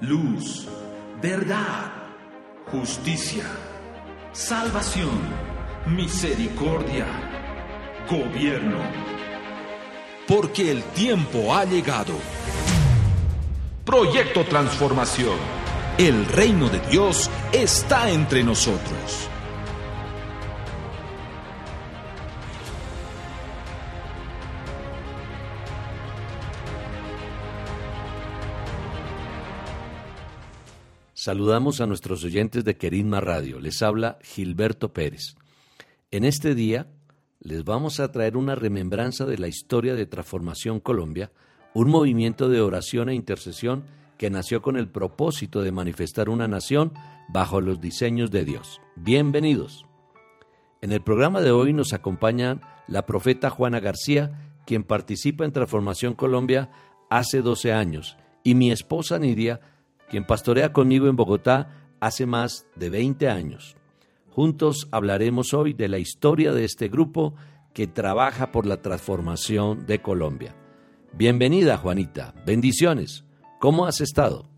luz, verdad, justicia, salvación, misericordia, gobierno. Porque el tiempo ha llegado. Proyecto Transformación. El reino de Dios está entre nosotros. Saludamos a nuestros oyentes de Querisma Radio. Les habla Gilberto Pérez. En este día les vamos a traer una remembranza de la historia de Transformación Colombia, un movimiento de oración e intercesión que nació con el propósito de manifestar una nación bajo los diseños de Dios. Bienvenidos. En el programa de hoy nos acompaña la profeta Juana García, quien participa en Transformación Colombia hace 12 años, y mi esposa Nidia, quien pastorea conmigo en Bogotá hace más de 20 años. Juntos hablaremos hoy de la historia de este grupo que trabaja por la transformación de Colombia. Bienvenida, Juanita. Bendiciones. ¿Cómo has estado?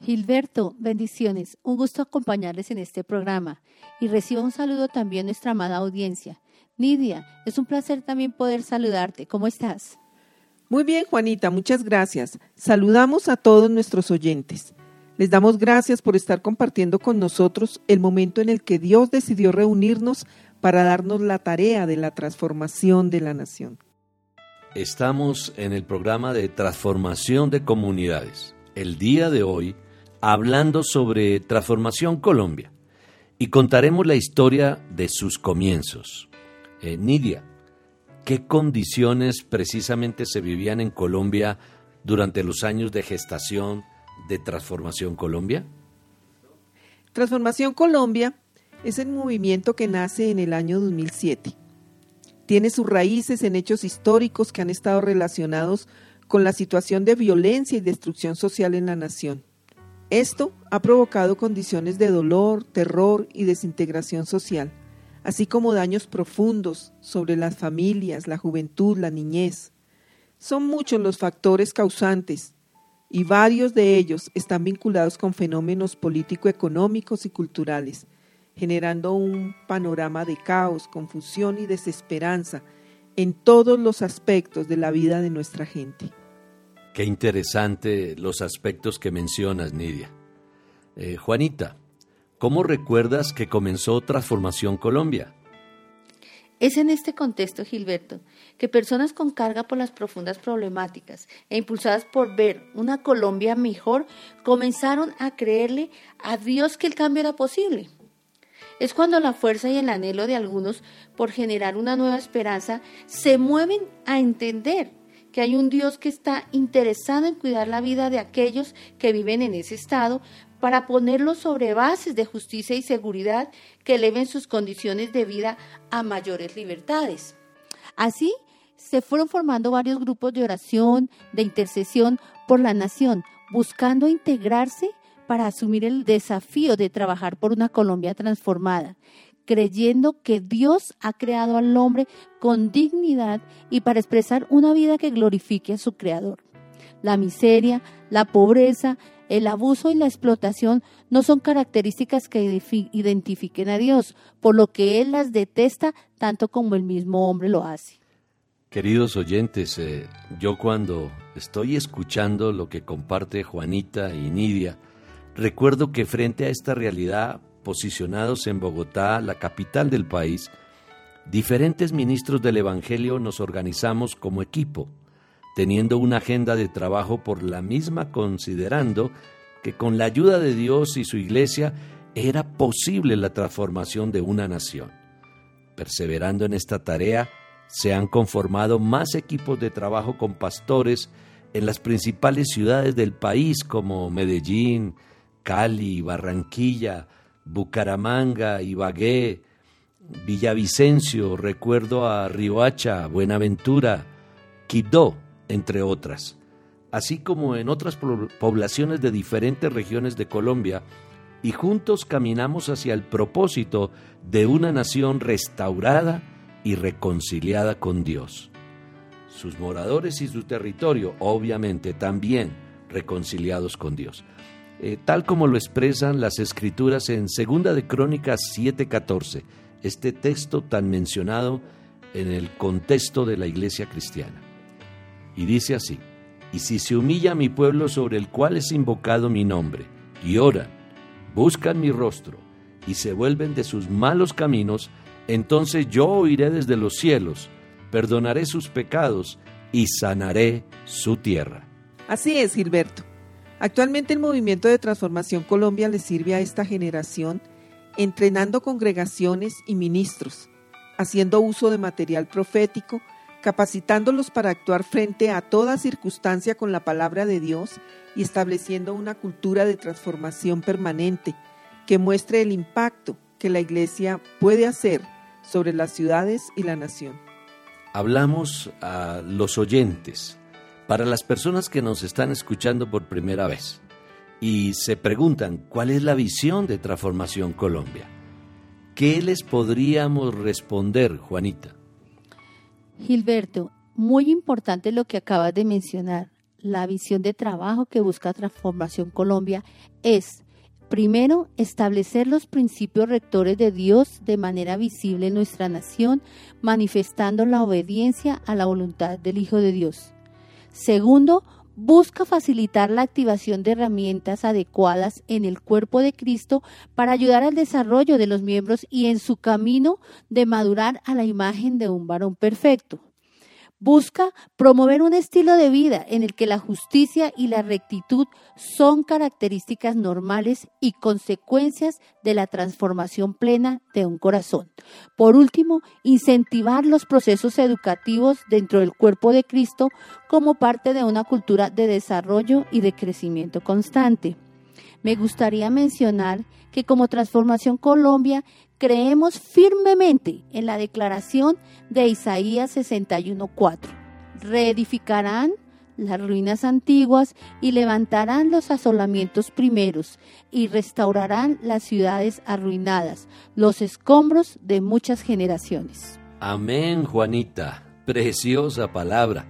Gilberto, bendiciones. Un gusto acompañarles en este programa y recibo un saludo también nuestra amada audiencia. Nidia, es un placer también poder saludarte. ¿Cómo estás? Muy bien, Juanita, muchas gracias. Saludamos a todos nuestros oyentes. Les damos gracias por estar compartiendo con nosotros el momento en el que Dios decidió reunirnos para darnos la tarea de la transformación de la nación. Estamos en el programa de transformación de comunidades. El día de hoy hablando sobre Transformación Colombia y contaremos la historia de sus comienzos. Eh, ¿Qué condiciones precisamente se vivían en Colombia durante los años de gestación de Transformación Colombia? Transformación Colombia es el movimiento que nace en el año 2007. Tiene sus raíces en hechos históricos que han estado relacionados con la situación de violencia y destrucción social en la nación. Esto ha provocado condiciones de dolor, terror y desintegración social así como daños profundos sobre las familias, la juventud, la niñez. Son muchos los factores causantes y varios de ellos están vinculados con fenómenos político-económicos y culturales, generando un panorama de caos, confusión y desesperanza en todos los aspectos de la vida de nuestra gente. Qué interesante los aspectos que mencionas, Nidia. Eh, Juanita, ¿Cómo recuerdas que comenzó Transformación Colombia? Es en este contexto, Gilberto, que personas con carga por las profundas problemáticas e impulsadas por ver una Colombia mejor comenzaron a creerle a Dios que el cambio era posible. Es cuando la fuerza y el anhelo de algunos por generar una nueva esperanza se mueven a entender que hay un Dios que está interesado en cuidar la vida de aquellos que viven en ese estado para ponerlos sobre bases de justicia y seguridad que eleven sus condiciones de vida a mayores libertades. Así, se fueron formando varios grupos de oración, de intercesión por la nación, buscando integrarse para asumir el desafío de trabajar por una Colombia transformada, creyendo que Dios ha creado al hombre con dignidad y para expresar una vida que glorifique a su Creador. La miseria, la pobreza, el abuso y la explotación no son características que identifiquen a Dios, por lo que Él las detesta tanto como el mismo hombre lo hace. Queridos oyentes, eh, yo cuando estoy escuchando lo que comparte Juanita y Nidia, recuerdo que frente a esta realidad, posicionados en Bogotá, la capital del país, diferentes ministros del Evangelio nos organizamos como equipo teniendo una agenda de trabajo por la misma, considerando que con la ayuda de Dios y su iglesia era posible la transformación de una nación. Perseverando en esta tarea, se han conformado más equipos de trabajo con pastores en las principales ciudades del país como Medellín, Cali, Barranquilla, Bucaramanga, Ibagué, Villavicencio, recuerdo a Riohacha, Buenaventura, Quibdó, entre otras, así como en otras poblaciones de diferentes regiones de Colombia, y juntos caminamos hacia el propósito de una nación restaurada y reconciliada con Dios. Sus moradores y su territorio, obviamente, también reconciliados con Dios. Eh, tal como lo expresan las escrituras en Segunda de Crónicas 7:14, este texto tan mencionado en el contexto de la iglesia cristiana. Y dice así, y si se humilla mi pueblo sobre el cual es invocado mi nombre, y oran, buscan mi rostro, y se vuelven de sus malos caminos, entonces yo oiré desde los cielos, perdonaré sus pecados y sanaré su tierra. Así es, Gilberto. Actualmente el movimiento de transformación Colombia le sirve a esta generación entrenando congregaciones y ministros, haciendo uso de material profético, capacitándolos para actuar frente a toda circunstancia con la palabra de Dios y estableciendo una cultura de transformación permanente que muestre el impacto que la Iglesia puede hacer sobre las ciudades y la nación. Hablamos a los oyentes, para las personas que nos están escuchando por primera vez y se preguntan cuál es la visión de Transformación Colombia. ¿Qué les podríamos responder, Juanita? Gilberto, muy importante lo que acabas de mencionar. La visión de trabajo que busca Transformación Colombia es, primero, establecer los principios rectores de Dios de manera visible en nuestra nación, manifestando la obediencia a la voluntad del Hijo de Dios. Segundo, busca facilitar la activación de herramientas adecuadas en el cuerpo de Cristo para ayudar al desarrollo de los miembros y en su camino de madurar a la imagen de un varón perfecto. Busca promover un estilo de vida en el que la justicia y la rectitud son características normales y consecuencias de la transformación plena de un corazón. Por último, incentivar los procesos educativos dentro del cuerpo de Cristo como parte de una cultura de desarrollo y de crecimiento constante. Me gustaría mencionar que como Transformación Colombia creemos firmemente en la declaración de Isaías 61.4. Reedificarán las ruinas antiguas y levantarán los asolamientos primeros y restaurarán las ciudades arruinadas, los escombros de muchas generaciones. Amén, Juanita. Preciosa palabra.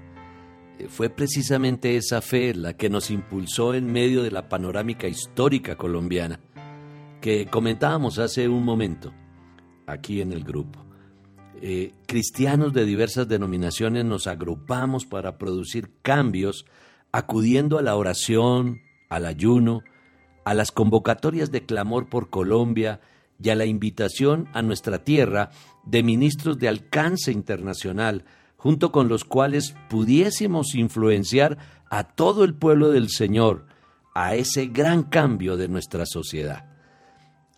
Fue precisamente esa fe la que nos impulsó en medio de la panorámica histórica colombiana que comentábamos hace un momento aquí en el grupo. Eh, cristianos de diversas denominaciones nos agrupamos para producir cambios acudiendo a la oración, al ayuno, a las convocatorias de clamor por Colombia y a la invitación a nuestra tierra de ministros de alcance internacional, junto con los cuales pudiésemos influenciar a todo el pueblo del Señor a ese gran cambio de nuestra sociedad.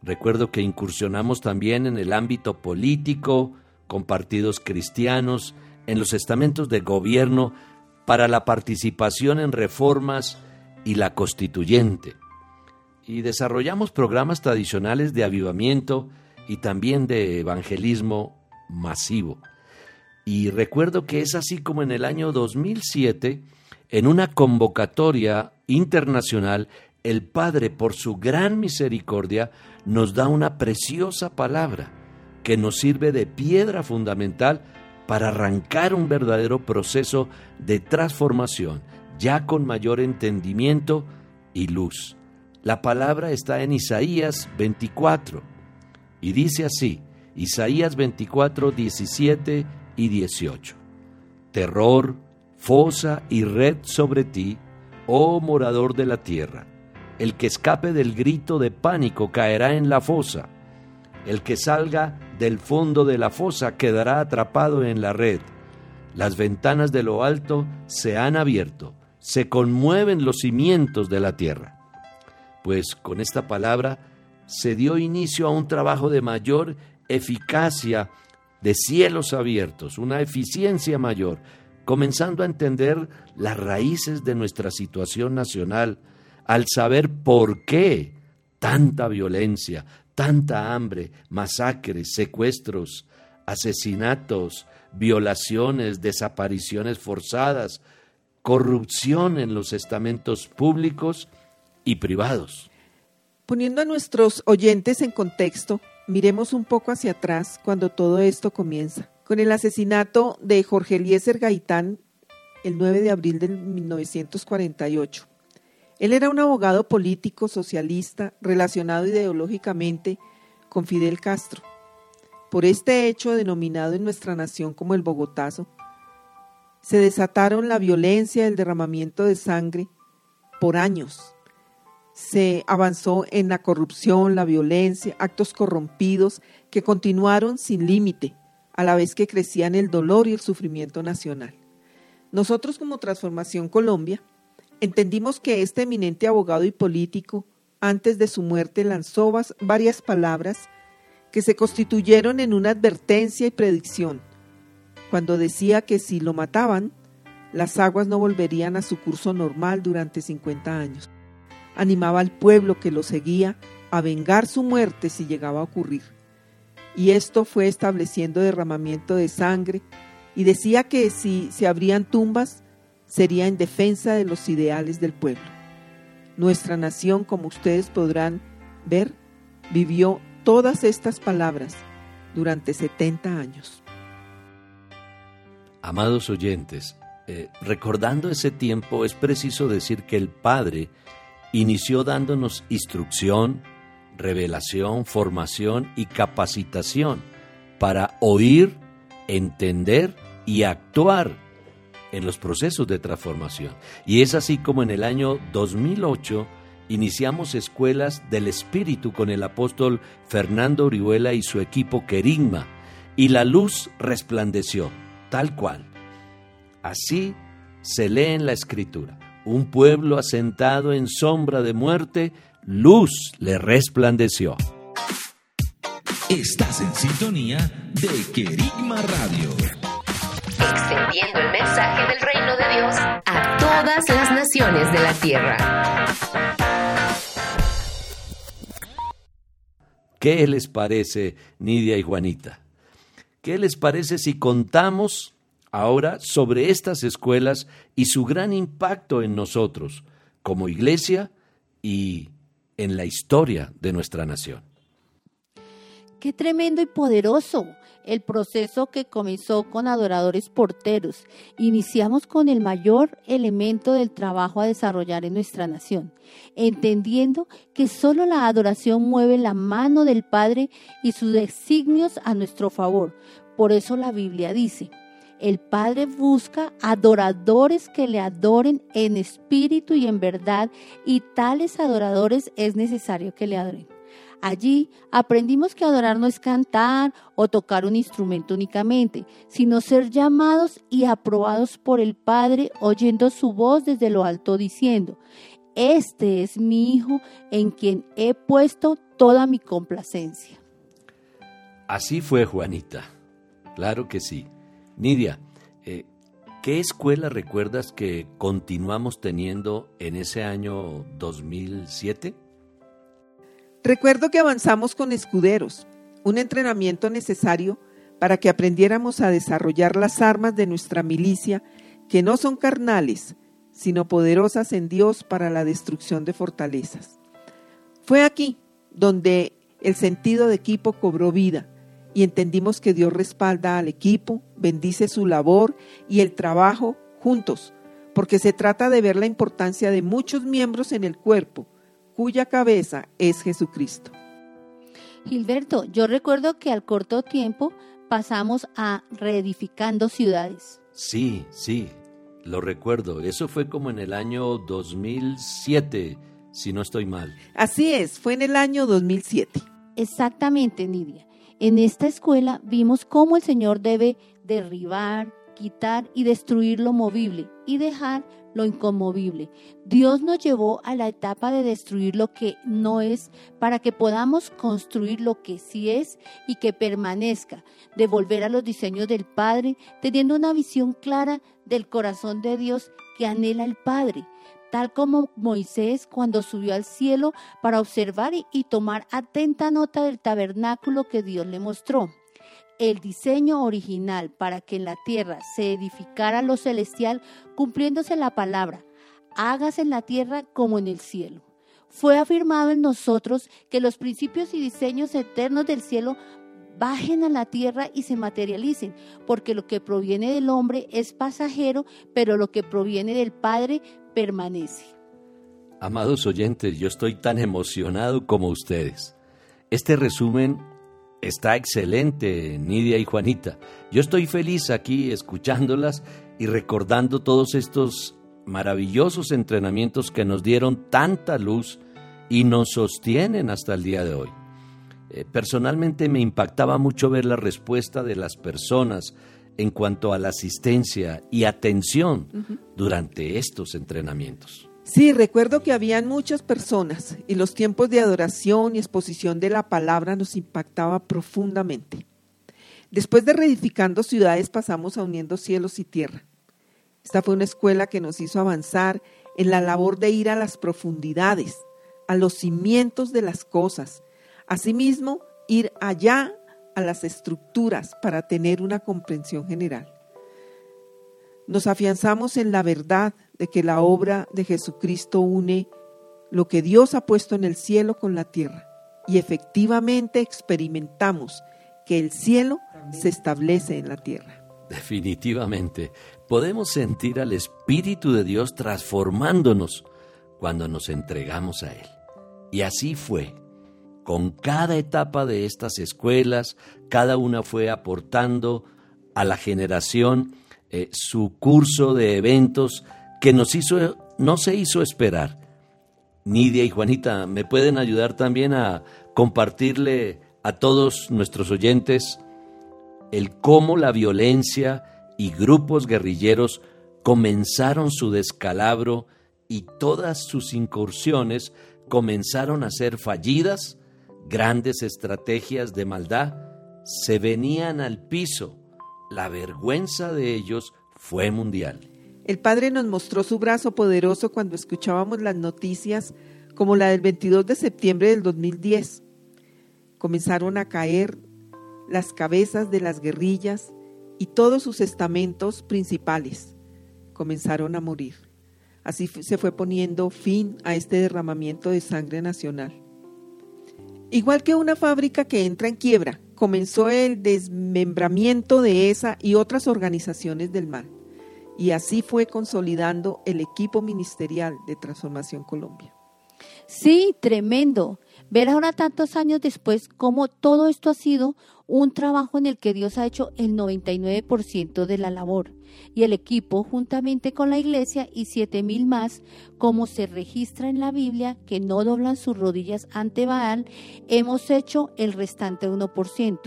Recuerdo que incursionamos también en el ámbito político, con partidos cristianos, en los estamentos de gobierno, para la participación en reformas y la constituyente. Y desarrollamos programas tradicionales de avivamiento y también de evangelismo masivo. Y recuerdo que es así como en el año 2007, en una convocatoria internacional, el Padre, por su gran misericordia, nos da una preciosa palabra que nos sirve de piedra fundamental para arrancar un verdadero proceso de transformación, ya con mayor entendimiento y luz. La palabra está en Isaías 24 y dice así, Isaías 24, 17 y 18. Terror, fosa y red sobre ti, oh morador de la tierra el que escape del grito de pánico caerá en la fosa. El que salga del fondo de la fosa quedará atrapado en la red. Las ventanas de lo alto se han abierto, se conmueven los cimientos de la tierra. Pues con esta palabra se dio inicio a un trabajo de mayor eficacia de cielos abiertos, una eficiencia mayor, comenzando a entender las raíces de nuestra situación nacional, al saber por qué tanta violencia, tanta hambre, masacres, secuestros, asesinatos, violaciones, desapariciones forzadas, corrupción en los estamentos públicos y privados. Poniendo a nuestros oyentes en contexto, miremos un poco hacia atrás cuando todo esto comienza, con el asesinato de Jorge Eliezer Gaitán el 9 de abril de 1948 Él era un abogado político socialista relacionado ideológicamente con Fidel Castro. Por este hecho denominado en nuestra nación como el Bogotazo, se desataron la violencia y el derramamiento de sangre por años. Se avanzó en la corrupción, la violencia, actos corrompidos que continuaron sin límite, a la vez que crecían el dolor y el sufrimiento nacional. Nosotros como Transformación Colombia entendimos que este eminente abogado y político, antes de su muerte, lanzó varias palabras que se constituyeron en una advertencia y predicción cuando decía que si lo mataban, las aguas no volverían a su curso normal durante 50 años. Animaba al pueblo que lo seguía a vengar su muerte si llegaba a ocurrir. Y esto fue estableciendo derramamiento de sangre y decía que si se abrían tumbas sería en defensa de los ideales del pueblo. Nuestra nación, como ustedes podrán ver, vivió todas estas palabras durante 70 años. Amados oyentes, eh, recordando ese tiempo es preciso decir que el Padre inició dándonos instrucción, revelación, formación y capacitación para oír, entender y actuar en los procesos de transformación. Y es así como en el año 2008 iniciamos escuelas del Espíritu con el apóstol Fernando Orihuela y su equipo Querigma, y la luz resplandeció tal cual. Así se lee en la escritura. Un pueblo asentado en sombra de muerte, luz le resplandeció. Estás en sintonía de Querigma Radio. Extendiendo el mensaje del reino de Dios a todas las naciones de la tierra. ¿Qué les parece, Nidia y Juanita? ¿Qué les parece si contamos ahora sobre estas escuelas y su gran impacto en nosotros como iglesia y en la historia de nuestra nación? Qué tremendo y poderoso el proceso que comenzó con adoradores porteros. Iniciamos con el mayor elemento del trabajo a desarrollar en nuestra nación, entendiendo que solo la adoración mueve la mano del Padre y sus designios a nuestro favor. Por eso la Biblia dice, el Padre busca adoradores que le adoren en espíritu y en verdad, y tales adoradores es necesario que le adoren. Allí aprendimos que adorar no es cantar o tocar un instrumento únicamente, sino ser llamados y aprobados por el Padre oyendo su voz desde lo alto diciendo, este es mi Hijo en quien he puesto toda mi complacencia. Así fue Juanita, claro que sí. Nidia, eh, ¿qué escuela recuerdas que continuamos teniendo en ese año 2007? Recuerdo que avanzamos con escuderos, un entrenamiento necesario para que aprendiéramos a desarrollar las armas de nuestra milicia, que no son carnales, sino poderosas en Dios para la destrucción de fortalezas. Fue aquí donde el sentido de equipo cobró vida y entendimos que Dios respalda al equipo, bendice su labor y el trabajo juntos, porque se trata de ver la importancia de muchos miembros en el cuerpo cuya cabeza es Jesucristo. Gilberto, yo recuerdo que al corto tiempo pasamos a reedificando ciudades. Sí, sí, lo recuerdo. Eso fue como en el año 2007, si no estoy mal. Así es, fue en el año 2007. Exactamente, Nidia. En esta escuela vimos cómo el Señor debe derribar, quitar y destruir lo movible y dejar lo inconmovible. Dios nos llevó a la etapa de destruir lo que no es para que podamos construir lo que sí es y que permanezca, de volver a los diseños del Padre, teniendo una visión clara del corazón de Dios que anhela el Padre, tal como Moisés cuando subió al cielo para observar y, tomar atenta nota del tabernáculo que Dios le mostró el diseño original para que en la tierra se edificara lo celestial, cumpliéndose la palabra, hágase en la tierra como en el cielo. Fue afirmado en nosotros que los principios y diseños eternos del cielo bajen a la tierra y se materialicen, porque lo que proviene del hombre es pasajero, pero lo que proviene del Padre permanece. Amados oyentes, yo estoy tan emocionado como ustedes. Este resumen está excelente, Nidia y Juanita. Yo estoy feliz aquí escuchándolas y recordando todos estos maravillosos entrenamientos que nos dieron tanta luz y nos sostienen hasta el día de hoy. Eh, personalmente me impactaba mucho ver la respuesta de las personas en cuanto a la asistencia y atención durante estos entrenamientos. Sí, recuerdo que habían muchas personas y los tiempos de adoración y exposición de la palabra nos impactaba profundamente. Después de reedificando ciudades pasamos a uniendo cielos y tierra. Esta fue una escuela que nos hizo avanzar en la labor de ir a las profundidades, a los cimientos de las cosas. Asimismo, ir allá a las estructuras para tener una comprensión general. Nos afianzamos en la verdad de que la obra de Jesucristo une lo que Dios ha puesto en el cielo con la tierra y efectivamente experimentamos que el cielo se establece en la tierra. Definitivamente, podemos sentir al Espíritu de Dios transformándonos cuando nos entregamos a Él. Y así fue. Con cada etapa de estas escuelas, cada una fue aportando a la generación eh, su curso de eventos que nos hizo, no se hizo esperar. Nidia y Juanita, ¿me pueden ayudar también a compartirle a todos nuestros oyentes el cómo la violencia y grupos guerrilleros comenzaron su descalabro y todas sus incursiones comenzaron a ser fallidas, grandes estrategias de maldad se venían al piso. La vergüenza de ellos fue mundial. El Padre nos mostró su brazo poderoso cuando escuchábamos las noticias como la del 22 de septiembre del 2010. Comenzaron a caer las cabezas de las guerrillas y todos sus estamentos principales comenzaron a morir. Así se fue poniendo fin a este derramamiento de sangre nacional. Igual que una fábrica que entra en quiebra, comenzó el desmembramiento de esa y otras organizaciones del mal y así fue consolidando el equipo ministerial de Transformación Colombia. Sí, tremendo. Ver ahora tantos años después cómo todo esto ha sido un trabajo en el que Dios ha hecho el 99% de la labor y el equipo juntamente con la iglesia y siete mil más, como se registra en la Biblia, que no doblan sus rodillas ante Baal, hemos hecho el restante 1%.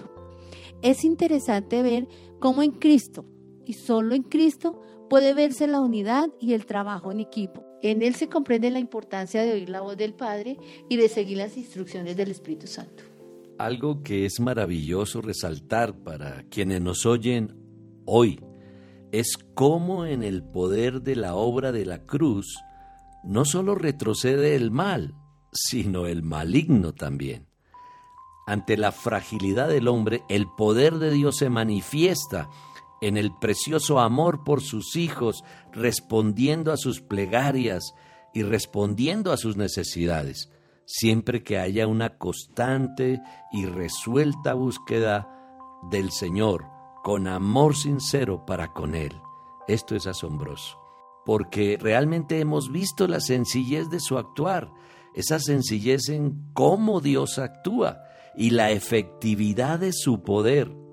Es interesante ver cómo en Cristo y solo en Cristo puede verse la unidad y el trabajo en equipo. En él se comprende la importancia de oír la voz del Padre y de seguir las instrucciones del Espíritu Santo. Algo que es maravilloso resaltar para quienes nos oyen hoy es cómo en el poder de la obra de la cruz no solo retrocede el mal, sino el maligno también. Ante la fragilidad del hombre, el poder de Dios se manifiesta en el precioso amor por sus hijos, respondiendo a sus plegarias y respondiendo a sus necesidades, siempre que haya una constante y resuelta búsqueda del Señor, con amor sincero para con Él. Esto es asombroso, porque realmente hemos visto la sencillez de su actuar, esa sencillez en cómo Dios actúa y la efectividad de su poder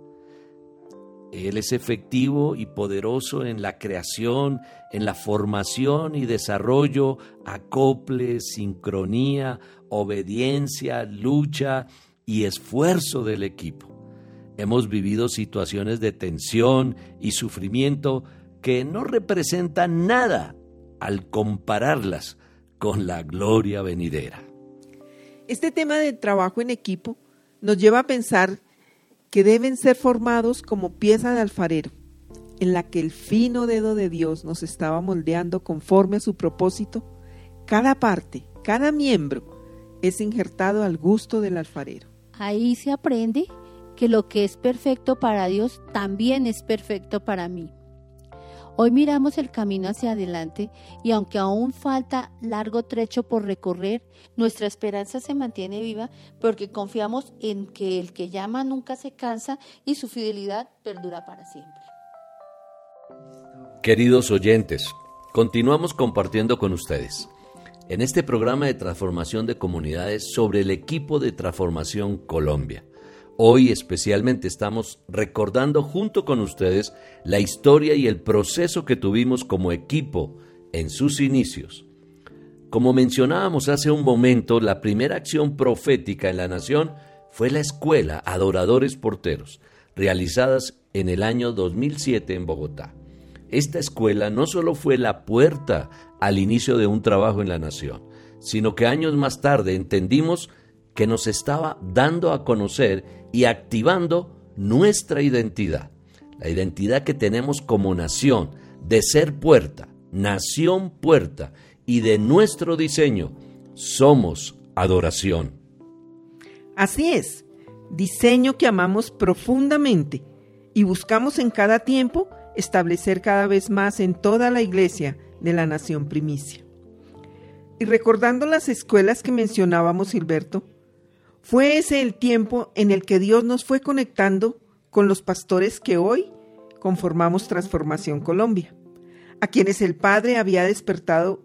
él es efectivo y poderoso en la creación, en la formación y desarrollo, acople, sincronía, obediencia, lucha y esfuerzo del equipo. Hemos vivido situaciones de tensión y sufrimiento que no representan nada al compararlas con la gloria venidera. Este tema del trabajo en equipo nos lleva a pensar que deben ser formados como pieza de alfarero, en la que el fino dedo de Dios nos estaba moldeando conforme a su propósito, cada parte, cada miembro es injertado al gusto del alfarero. Ahí se aprende que lo que es perfecto para Dios también es perfecto para mí. Hoy miramos el camino hacia adelante y aunque aún falta largo trecho por recorrer, nuestra esperanza se mantiene viva porque confiamos en que el que llama nunca se cansa y su fidelidad perdura para siempre. Queridos oyentes, continuamos compartiendo con ustedes. en este programa de transformación de comunidades sobre el equipo de transformación Colombia. Hoy especialmente estamos recordando junto con ustedes la historia y el proceso que tuvimos como equipo en sus inicios. Como mencionábamos hace un momento, la primera acción profética en la nación fue la escuela Adoradores Porteros, realizadas en el año 2007 en Bogotá. Esta escuela no solo fue la puerta al inicio de un trabajo en la nación, sino que años más tarde entendimos que nos estaba dando a conocer y activando nuestra identidad, la identidad que tenemos como nación, de ser puerta, nación puerta, y de nuestro diseño, somos adoración. Así es, diseño que amamos profundamente y buscamos en cada tiempo establecer cada vez más en toda la iglesia de la nación primicia. Y recordando las escuelas que mencionábamos, Gilberto, fue ese el tiempo en el que Dios nos fue conectando con los pastores que hoy conformamos Transformación Colombia, a quienes el Padre había despertado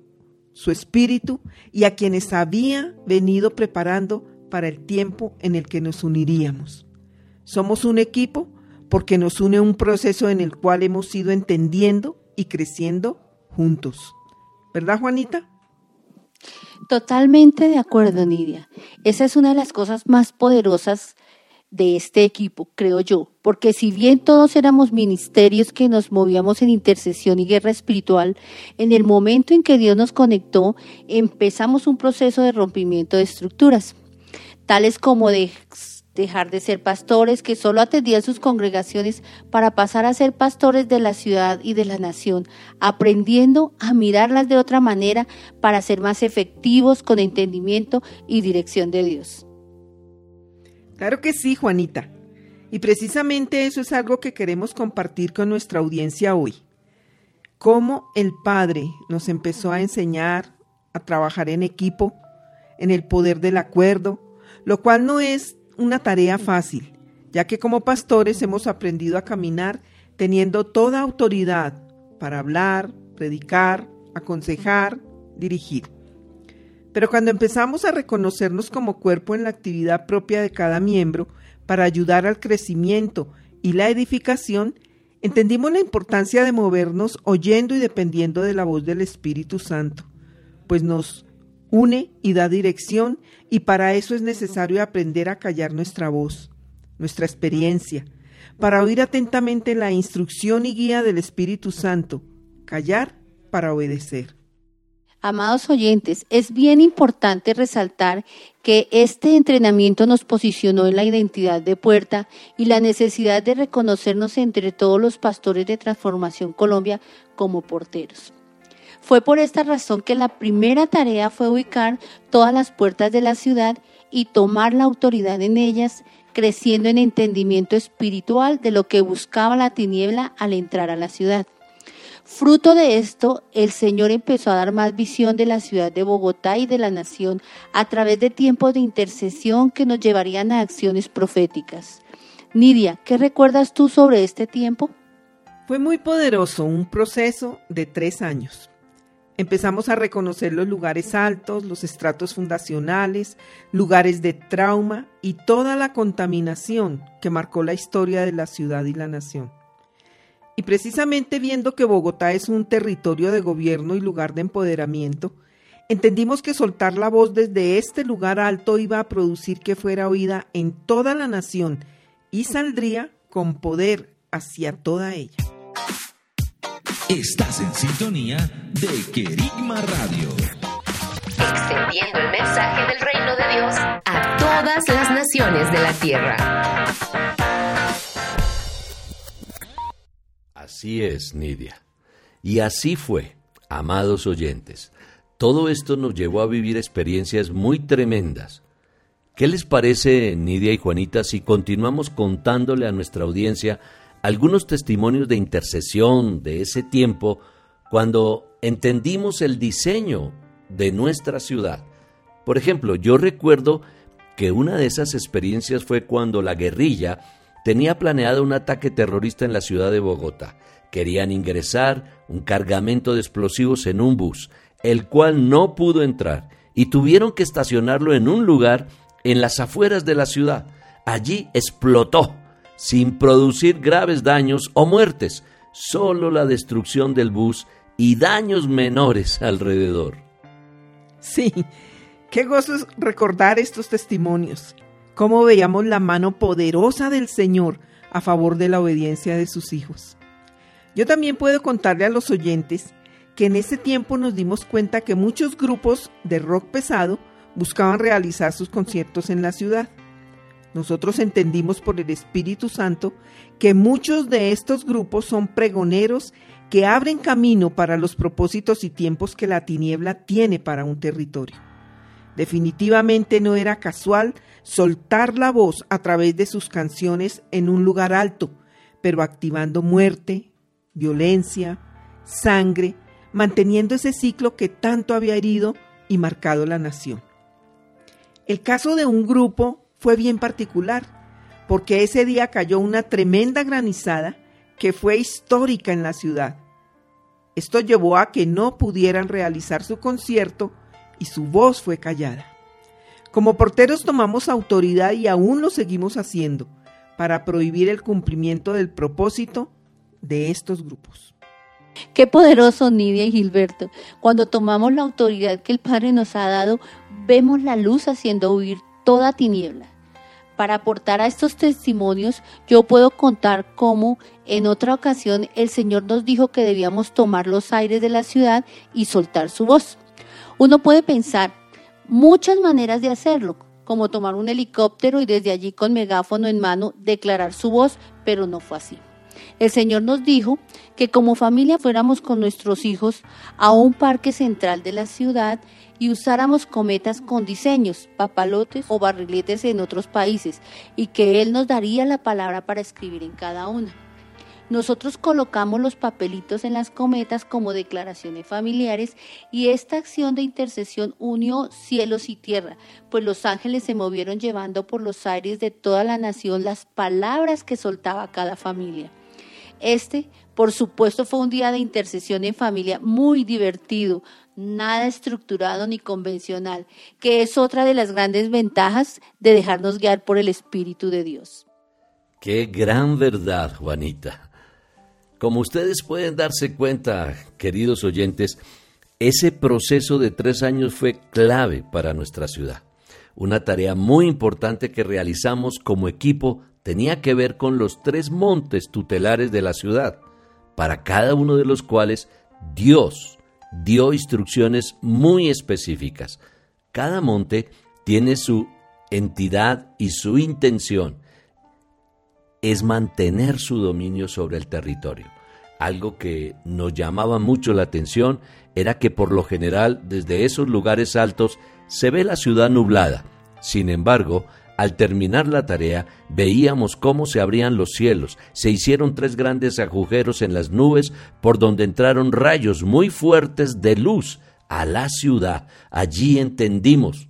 su espíritu y a quienes había venido preparando para el tiempo en el que nos uniríamos. Somos un equipo porque nos une un proceso en el cual hemos ido entendiendo y creciendo juntos. ¿Verdad, Juanita? Totalmente de acuerdo, Nidia. Esa es una de las cosas más poderosas de este equipo, creo yo, porque si bien todos éramos ministerios que nos movíamos en intercesión y guerra espiritual, en el momento en que Dios nos conectó, empezamos un proceso de rompimiento de estructuras, tales como de dejar de ser pastores que solo atendían sus congregaciones para pasar a ser pastores de la ciudad y de la nación, aprendiendo a mirarlas de otra manera para ser más efectivos con entendimiento y dirección de Dios. Claro que sí, Juanita. Y precisamente eso es algo que queremos compartir con nuestra audiencia hoy. Cómo el Padre nos empezó a enseñar a trabajar en equipo, en el poder del acuerdo, lo cual no es una tarea fácil, ya que como pastores hemos aprendido a caminar teniendo toda autoridad para hablar, predicar, aconsejar, dirigir. Pero cuando empezamos a reconocernos como cuerpo en la actividad propia de cada miembro para ayudar al crecimiento y la edificación, entendimos la importancia de movernos oyendo y dependiendo de la voz del Espíritu Santo, pues nos une y da dirección y para eso es necesario aprender a callar nuestra voz, nuestra experiencia, para oír atentamente la instrucción y guía del Espíritu Santo, callar para obedecer. Amados oyentes, es bien importante resaltar que este entrenamiento nos posicionó en la identidad de puerta y la necesidad de reconocernos entre todos los pastores de Transformación Colombia como porteros. Fue por esta razón que la primera tarea fue ubicar todas las puertas de la ciudad y tomar la autoridad en ellas, creciendo en entendimiento espiritual de lo que buscaba la tiniebla al entrar a la ciudad. Fruto de esto, el Señor empezó a dar más visión de la ciudad de Bogotá y de la nación a través de tiempos de intercesión que nos llevarían a acciones proféticas. Nidia, ¿qué recuerdas tú sobre este tiempo? Fue muy poderoso, un proceso de tres años. Empezamos a reconocer los lugares altos, los estratos fundacionales, lugares de trauma y toda la contaminación que marcó la historia de la ciudad y la nación. Y precisamente viendo que Bogotá es un territorio de gobierno y lugar de empoderamiento, entendimos que soltar la voz desde este lugar alto iba a producir que fuera oída en toda la nación y saldría con poder hacia toda ella. Estás en sintonía de Querigma Radio. Extendiendo el mensaje del reino de Dios a todas las naciones de la tierra. Así es, Nidia. Y así fue, amados oyentes. Todo esto nos llevó a vivir experiencias muy tremendas. ¿Qué les parece, Nidia y Juanita, si continuamos contándole a nuestra audiencia algunos testimonios de intercesión de ese tiempo cuando entendimos el diseño de nuestra ciudad. Por ejemplo, yo recuerdo que una de esas experiencias fue cuando la guerrilla tenía planeado un ataque terrorista en la ciudad de Bogotá. Querían ingresar un cargamento de explosivos en un bus. el cual no pudo entrar, y tuvieron que estacionarlo en un lugar en las afueras de la ciudad. Allí explotó, sin producir graves daños o muertes, solo la destrucción del bus y daños menores alrededor. Sí, qué gozo es recordar estos testimonios, cómo veíamos la mano poderosa del Señor a favor de la obediencia de sus hijos. Yo también puedo contarle a los oyentes que en ese tiempo nos dimos cuenta que muchos grupos de rock pesado buscaban realizar sus conciertos en la ciudad. Nosotros entendimos por el Espíritu Santo que muchos de estos grupos son pregoneros que abren camino para los propósitos y tiempos que la tiniebla tiene para un territorio. Definitivamente no era casual soltar la voz a través de sus canciones en un lugar alto, pero activando muerte, violencia, sangre, manteniendo ese ciclo que tanto había herido y marcado la nación. El caso de un grupo fue bien particular, porque ese día cayó una tremenda granizada que fue histórica en la ciudad. Esto llevó a que no pudieran realizar su concierto y su voz fue callada. Como porteros tomamos autoridad y aún lo seguimos haciendo para prohibir el cumplimiento del propósito de estos grupos. Qué poderoso, Nidia y Gilberto. Cuando tomamos la autoridad que el Padre nos ha dado, vemos la luz haciendo huir toda tiniebla. Para aportar a estos testimonios, yo puedo contar cómo en otra ocasión el Señor nos dijo que debíamos tomar los aires de la ciudad y soltar su voz. Uno puede pensar muchas maneras de hacerlo, como tomar un helicóptero y desde allí con megáfono en mano declarar su voz, pero no fue así. El Señor nos dijo que como familia fuéramos con nuestros hijos a un parque central de la ciudad y usáramos cometas con diseños, papalotes o barriletes en otros países, y que Él nos daría la palabra para escribir en cada una. Nosotros colocamos los papelitos en las cometas como declaraciones familiares y esta acción de intercesión unió cielos y tierra, pues los ángeles se movieron llevando por los aires de toda la nación las palabras que soltaba cada familia. Este, por supuesto, fue un día de intercesión en familia muy divertido, nada estructurado ni convencional, que es otra de las grandes ventajas de dejarnos guiar por el Espíritu de Dios. Qué gran verdad, Juanita. Como ustedes pueden darse cuenta, queridos oyentes, ese proceso de tres años fue clave para nuestra ciudad. Una tarea muy importante que realizamos como equipo tenía que ver con los tres montes tutelares de la ciudad, para cada uno de los cuales Dios dio instrucciones muy específicas. Cada monte tiene su entidad y su intención es mantener su dominio sobre el territorio. Algo que nos llamaba mucho la atención era que por lo general desde esos lugares altos se ve la ciudad nublada. Sin embargo, al terminar la tarea, veíamos cómo se abrían los cielos, se hicieron tres grandes agujeros en las nubes por donde entraron rayos muy fuertes de luz a la ciudad. Allí entendimos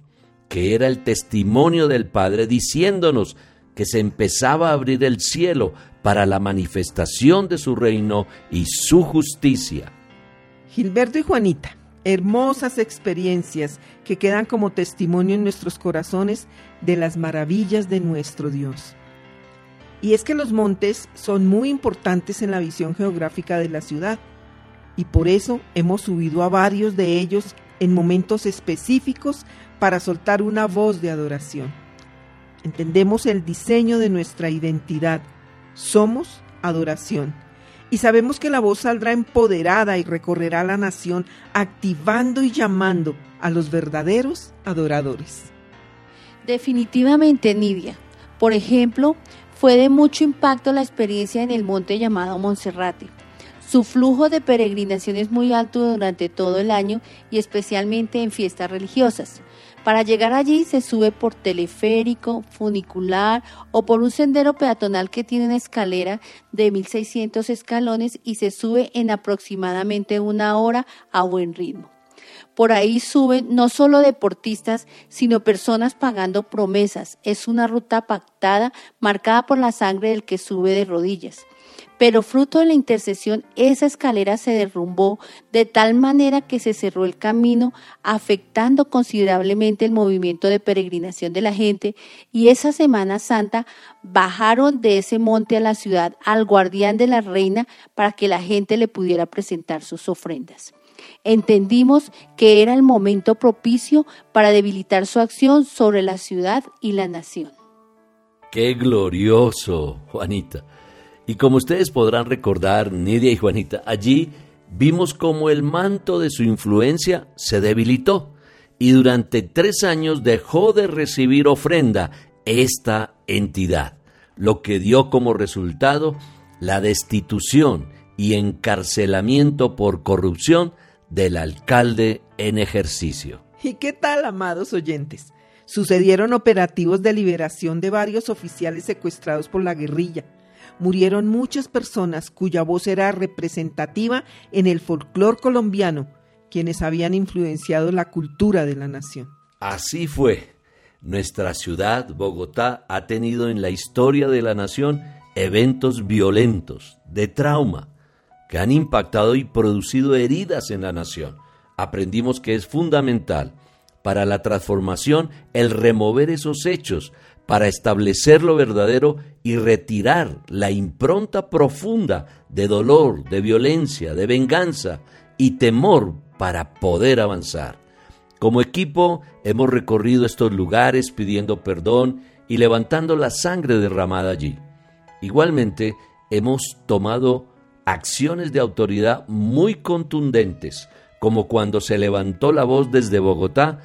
que era el testimonio del Padre diciéndonos que se empezaba a abrir el cielo para la manifestación de su reino y su justicia. Gilberto y Juanita, hermosas experiencias que quedan como testimonio en nuestros corazones de las maravillas de nuestro Dios. Y es que los montes son muy importantes en la visión geográfica de la ciudad, y por eso hemos subido a varios de ellos en momentos específicos para soltar una voz de adoración. Entendemos el diseño de nuestra identidad. Somos adoración y sabemos que la voz saldrá empoderada y recorrerá la nación activando y llamando a los verdaderos adoradores. Definitivamente, Nidia. Por ejemplo, fue de mucho impacto la experiencia en el monte llamado Monserrate. Su flujo de peregrinación es muy alto durante todo el año y especialmente en fiestas religiosas. Para llegar allí se sube por teleférico, funicular o por un sendero peatonal que tiene una escalera de 1600 escalones y se sube en aproximadamente una hora a buen ritmo. Por ahí suben no solo deportistas, sino personas pagando promesas. Es una ruta pactada, marcada por la sangre del que sube de rodillas. Pero fruto de la intercesión esa escalera se derrumbó de tal manera que se cerró el camino, afectando considerablemente el movimiento de peregrinación de la gente y esa Semana Santa bajaron de ese monte a la ciudad al guardián de la reina para que la gente le pudiera presentar sus ofrendas. Entendimos que era el momento propicio para debilitar su acción sobre la ciudad y la nación. Qué glorioso, Juanita. Y como ustedes podrán recordar, Nidia y Juanita, allí vimos cómo el manto de su influencia se debilitó y durante tres años dejó de recibir ofrenda esta entidad, lo que dio como resultado la destitución y encarcelamiento por corrupción del alcalde en ejercicio. ¿Y qué tal, amados oyentes? Sucedieron operativos de liberación de varios oficiales secuestrados por la guerrilla murieron muchas personas cuya voz era representativa en el folclore colombiano, quienes habían influenciado la cultura de la nación. Así fue. Nuestra ciudad, Bogotá, ha tenido en la historia de la nación eventos violentos, de trauma, que han impactado y producido heridas en la nación. Aprendimos que es fundamental para la transformación el remover esos hechos para establecer lo verdadero y retirar la impronta profunda de dolor, de violencia, de venganza y temor para poder avanzar. Como equipo hemos recorrido estos lugares pidiendo perdón y levantando la sangre derramada allí. Igualmente hemos tomado acciones de autoridad muy contundentes, como cuando se levantó la voz desde Bogotá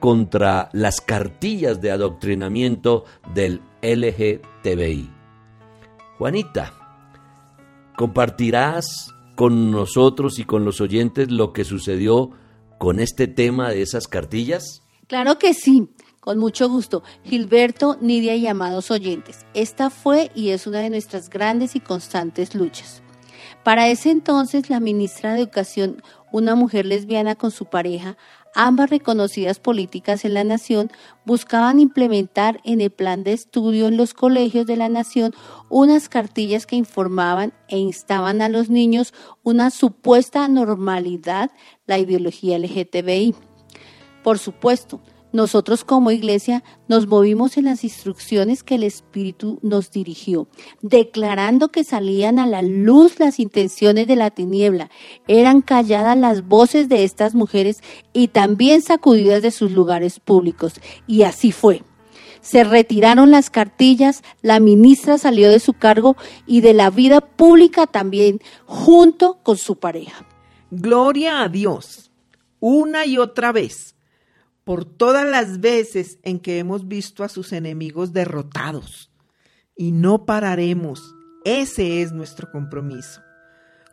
contra las cartillas de adoctrinamiento del LGTBI. Juanita, ¿compartirás con nosotros y con los oyentes lo que sucedió con este tema de esas cartillas? Claro que sí, con mucho gusto. Gilberto, Nidia y amados oyentes, esta fue y es una de nuestras grandes y constantes luchas. Para ese entonces, la ministra de Educación, una mujer lesbiana con su pareja, ambas reconocidas políticas en la nación buscaban implementar en el plan de estudio en los colegios de la nación unas cartillas que informaban e instaban a los niños una supuesta normalidad, la ideología LGTBI. Por supuesto, nosotros como iglesia nos movimos en las instrucciones que el Espíritu nos dirigió, declarando que salían a la luz las intenciones de la tiniebla, eran calladas las voces de estas mujeres y también sacudidas de sus lugares públicos. Y así fue. Se retiraron las cartillas, la ministra salió de su cargo y de la vida pública también, junto con su pareja. Gloria a Dios. Una y otra vez por todas las veces en que hemos visto a sus enemigos derrotados. Y no pararemos. Ese es nuestro compromiso.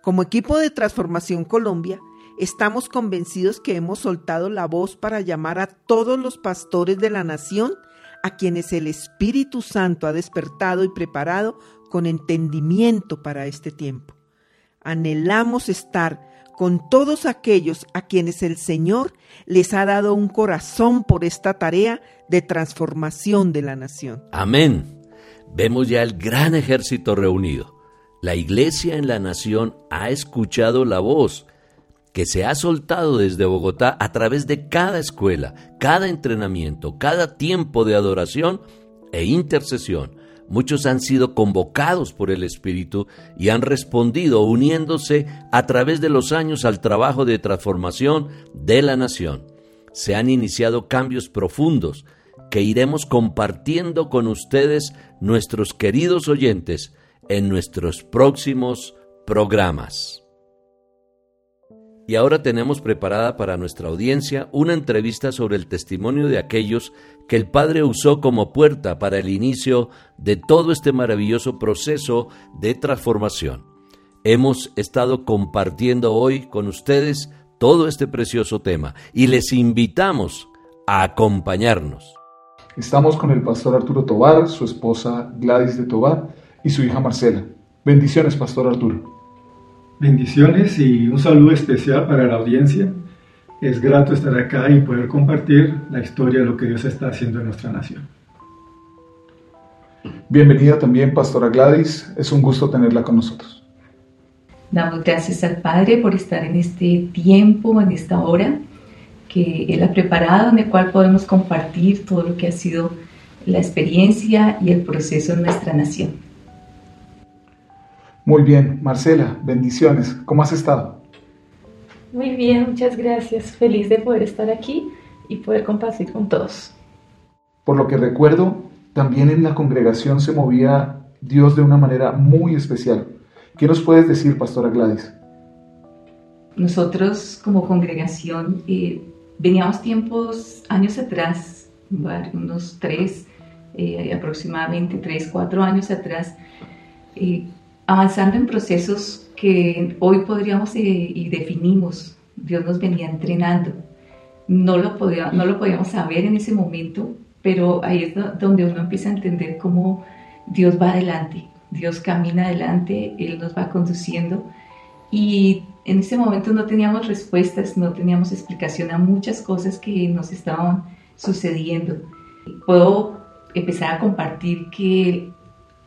Como equipo de Transformación Colombia, estamos convencidos que hemos soltado la voz para llamar a todos los pastores de la nación a quienes el Espíritu Santo ha despertado y preparado con entendimiento para este tiempo. Anhelamos estar con todos aquellos a quienes el Señor les ha dado un corazón por esta tarea de transformación de la nación. Amén. Vemos ya el gran ejército reunido. La iglesia en la nación ha escuchado la voz que se ha soltado desde Bogotá a través de cada escuela, cada entrenamiento, cada tiempo de adoración e intercesión Muchos han sido convocados por el Espíritu y han respondido uniéndose a través de los años al trabajo de transformación de la nación. Se han iniciado cambios profundos que iremos compartiendo con ustedes, nuestros queridos oyentes, en nuestros próximos programas. Y ahora tenemos preparada para nuestra audiencia una entrevista sobre el testimonio de aquellos que el Padre usó como puerta para el inicio de todo este maravilloso proceso de transformación. Hemos estado compartiendo hoy con ustedes todo este precioso tema y les invitamos a acompañarnos. Estamos con el pastor Arturo Tobar, su esposa Gladys de Tobar y su hija Marcela. Bendiciones, pastor Arturo. Bendiciones y un saludo especial para la audiencia. Es grato estar acá y poder compartir la historia de lo que Dios está haciendo en nuestra nación. Bienvenida también, Pastora Gladys. Es un gusto tenerla con nosotros. Damos gracias al Padre por estar en este tiempo, en esta hora que Él ha preparado, en el cual podemos compartir todo lo que ha sido la experiencia y el proceso en nuestra nación. Muy bien, Marcela, bendiciones. ¿Cómo has estado? Muy bien, muchas gracias. Feliz de poder estar aquí y poder compartir con todos. Por lo que recuerdo, también en la congregación se movía Dios de una manera muy especial. ¿Qué nos puedes decir, Pastora Gladys? Nosotros como congregación eh, veníamos tiempos, años atrás, unos tres, eh, aproximadamente tres, cuatro años atrás, eh, avanzando en procesos que hoy podríamos y definimos. Dios nos venía entrenando. No lo, podía, no lo podíamos saber en ese momento, pero ahí es donde uno empieza a entender cómo Dios va adelante, Dios camina adelante, Él nos va conduciendo y en ese momento no teníamos respuestas, no teníamos explicación a muchas cosas que nos estaban sucediendo. Puedo empezar a compartir que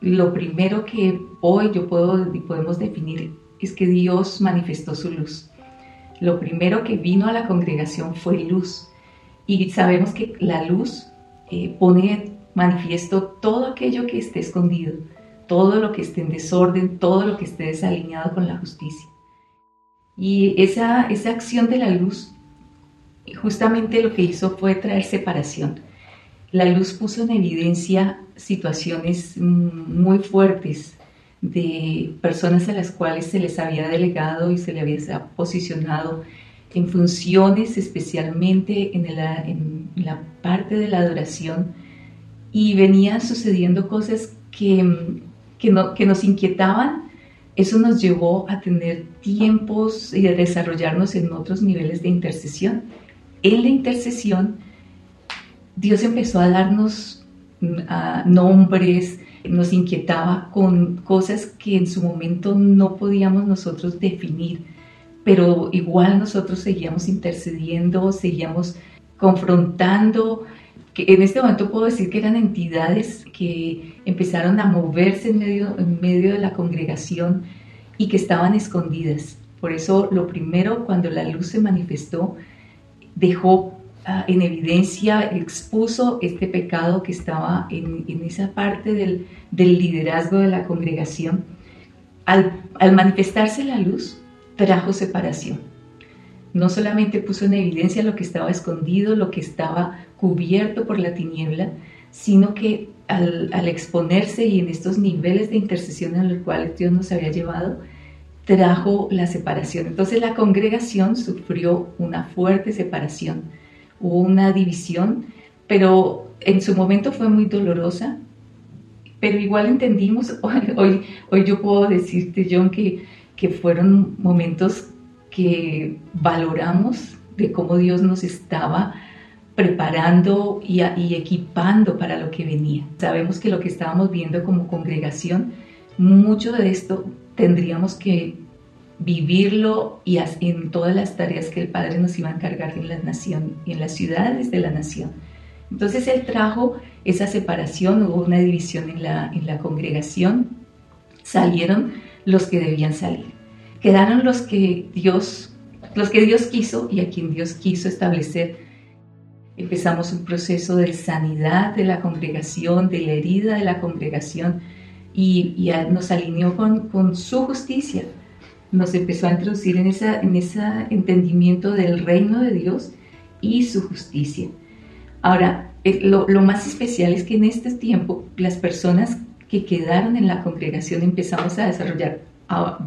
lo primero que hoy yo puedo podemos definir es que Dios manifestó su luz. Lo primero que vino a la congregación fue luz. Y sabemos que la luz eh, pone manifiesto todo aquello que esté escondido, todo lo que esté en desorden, todo lo que esté desalineado con la justicia. Y esa, esa acción de la luz justamente lo que hizo fue traer separación. La luz puso en evidencia situaciones muy fuertes de personas a las cuales se les había delegado y se les había posicionado en funciones, especialmente en la, parte de la adoración, y venían sucediendo cosas que, que, no, que nos inquietaban eso nos llevó a tener tiempos y a desarrollarnos en otros niveles de intercesión. En la intercesión, Dios empezó a darnos mm, nombres, nos inquietaba con cosas que en su momento no podíamos nosotros definir, pero igual nosotros seguíamos intercediendo, seguíamos confrontando, que en este momento puedo decir que eran entidades que empezaron a moverse en medio, en medio de la congregación y que estaban escondidas. Por eso lo primero, cuando la luz se manifestó, dejó en evidencia, expuso este pecado que estaba en, esa parte del, liderazgo de la congregación. Al, manifestarse la luz, trajo separación. No solamente puso en evidencia lo que estaba escondido, lo que estaba cubierto por la tiniebla, sino que al, exponerse y en estos niveles de intercesión en los cuales Dios nos había llevado, trajo la separación. Entonces la congregación sufrió una fuerte separación, hubo una división, pero en su momento fue muy dolorosa, pero igual entendimos, hoy, hoy, yo puedo decirte, John, que, que fueron momentos que valoramos de cómo Dios nos estaba preparando y, equipando para lo que venía. Sabemos que lo que estábamos viendo como congregación, mucho de esto tendríamos que vivirlo y en todas las tareas que el Padre nos iba a encargar en la nación y en las ciudades de la nación. Entonces Él trajo esa separación, hubo una división en la, en la congregación, salieron los que debían salir, quedaron los que Dios, los que Dios quiso y a quien Dios quiso establecer Empezamos un proceso de sanidad de la congregación, de la herida de la congregación y, nos alineó con, con, su justicia. Nos empezó a introducir en, esa, en ese entendimiento del reino de Dios y su justicia. Ahora, eh, lo, lo más especial es que en este tiempo las personas que quedaron en la congregación empezamos a desarrollar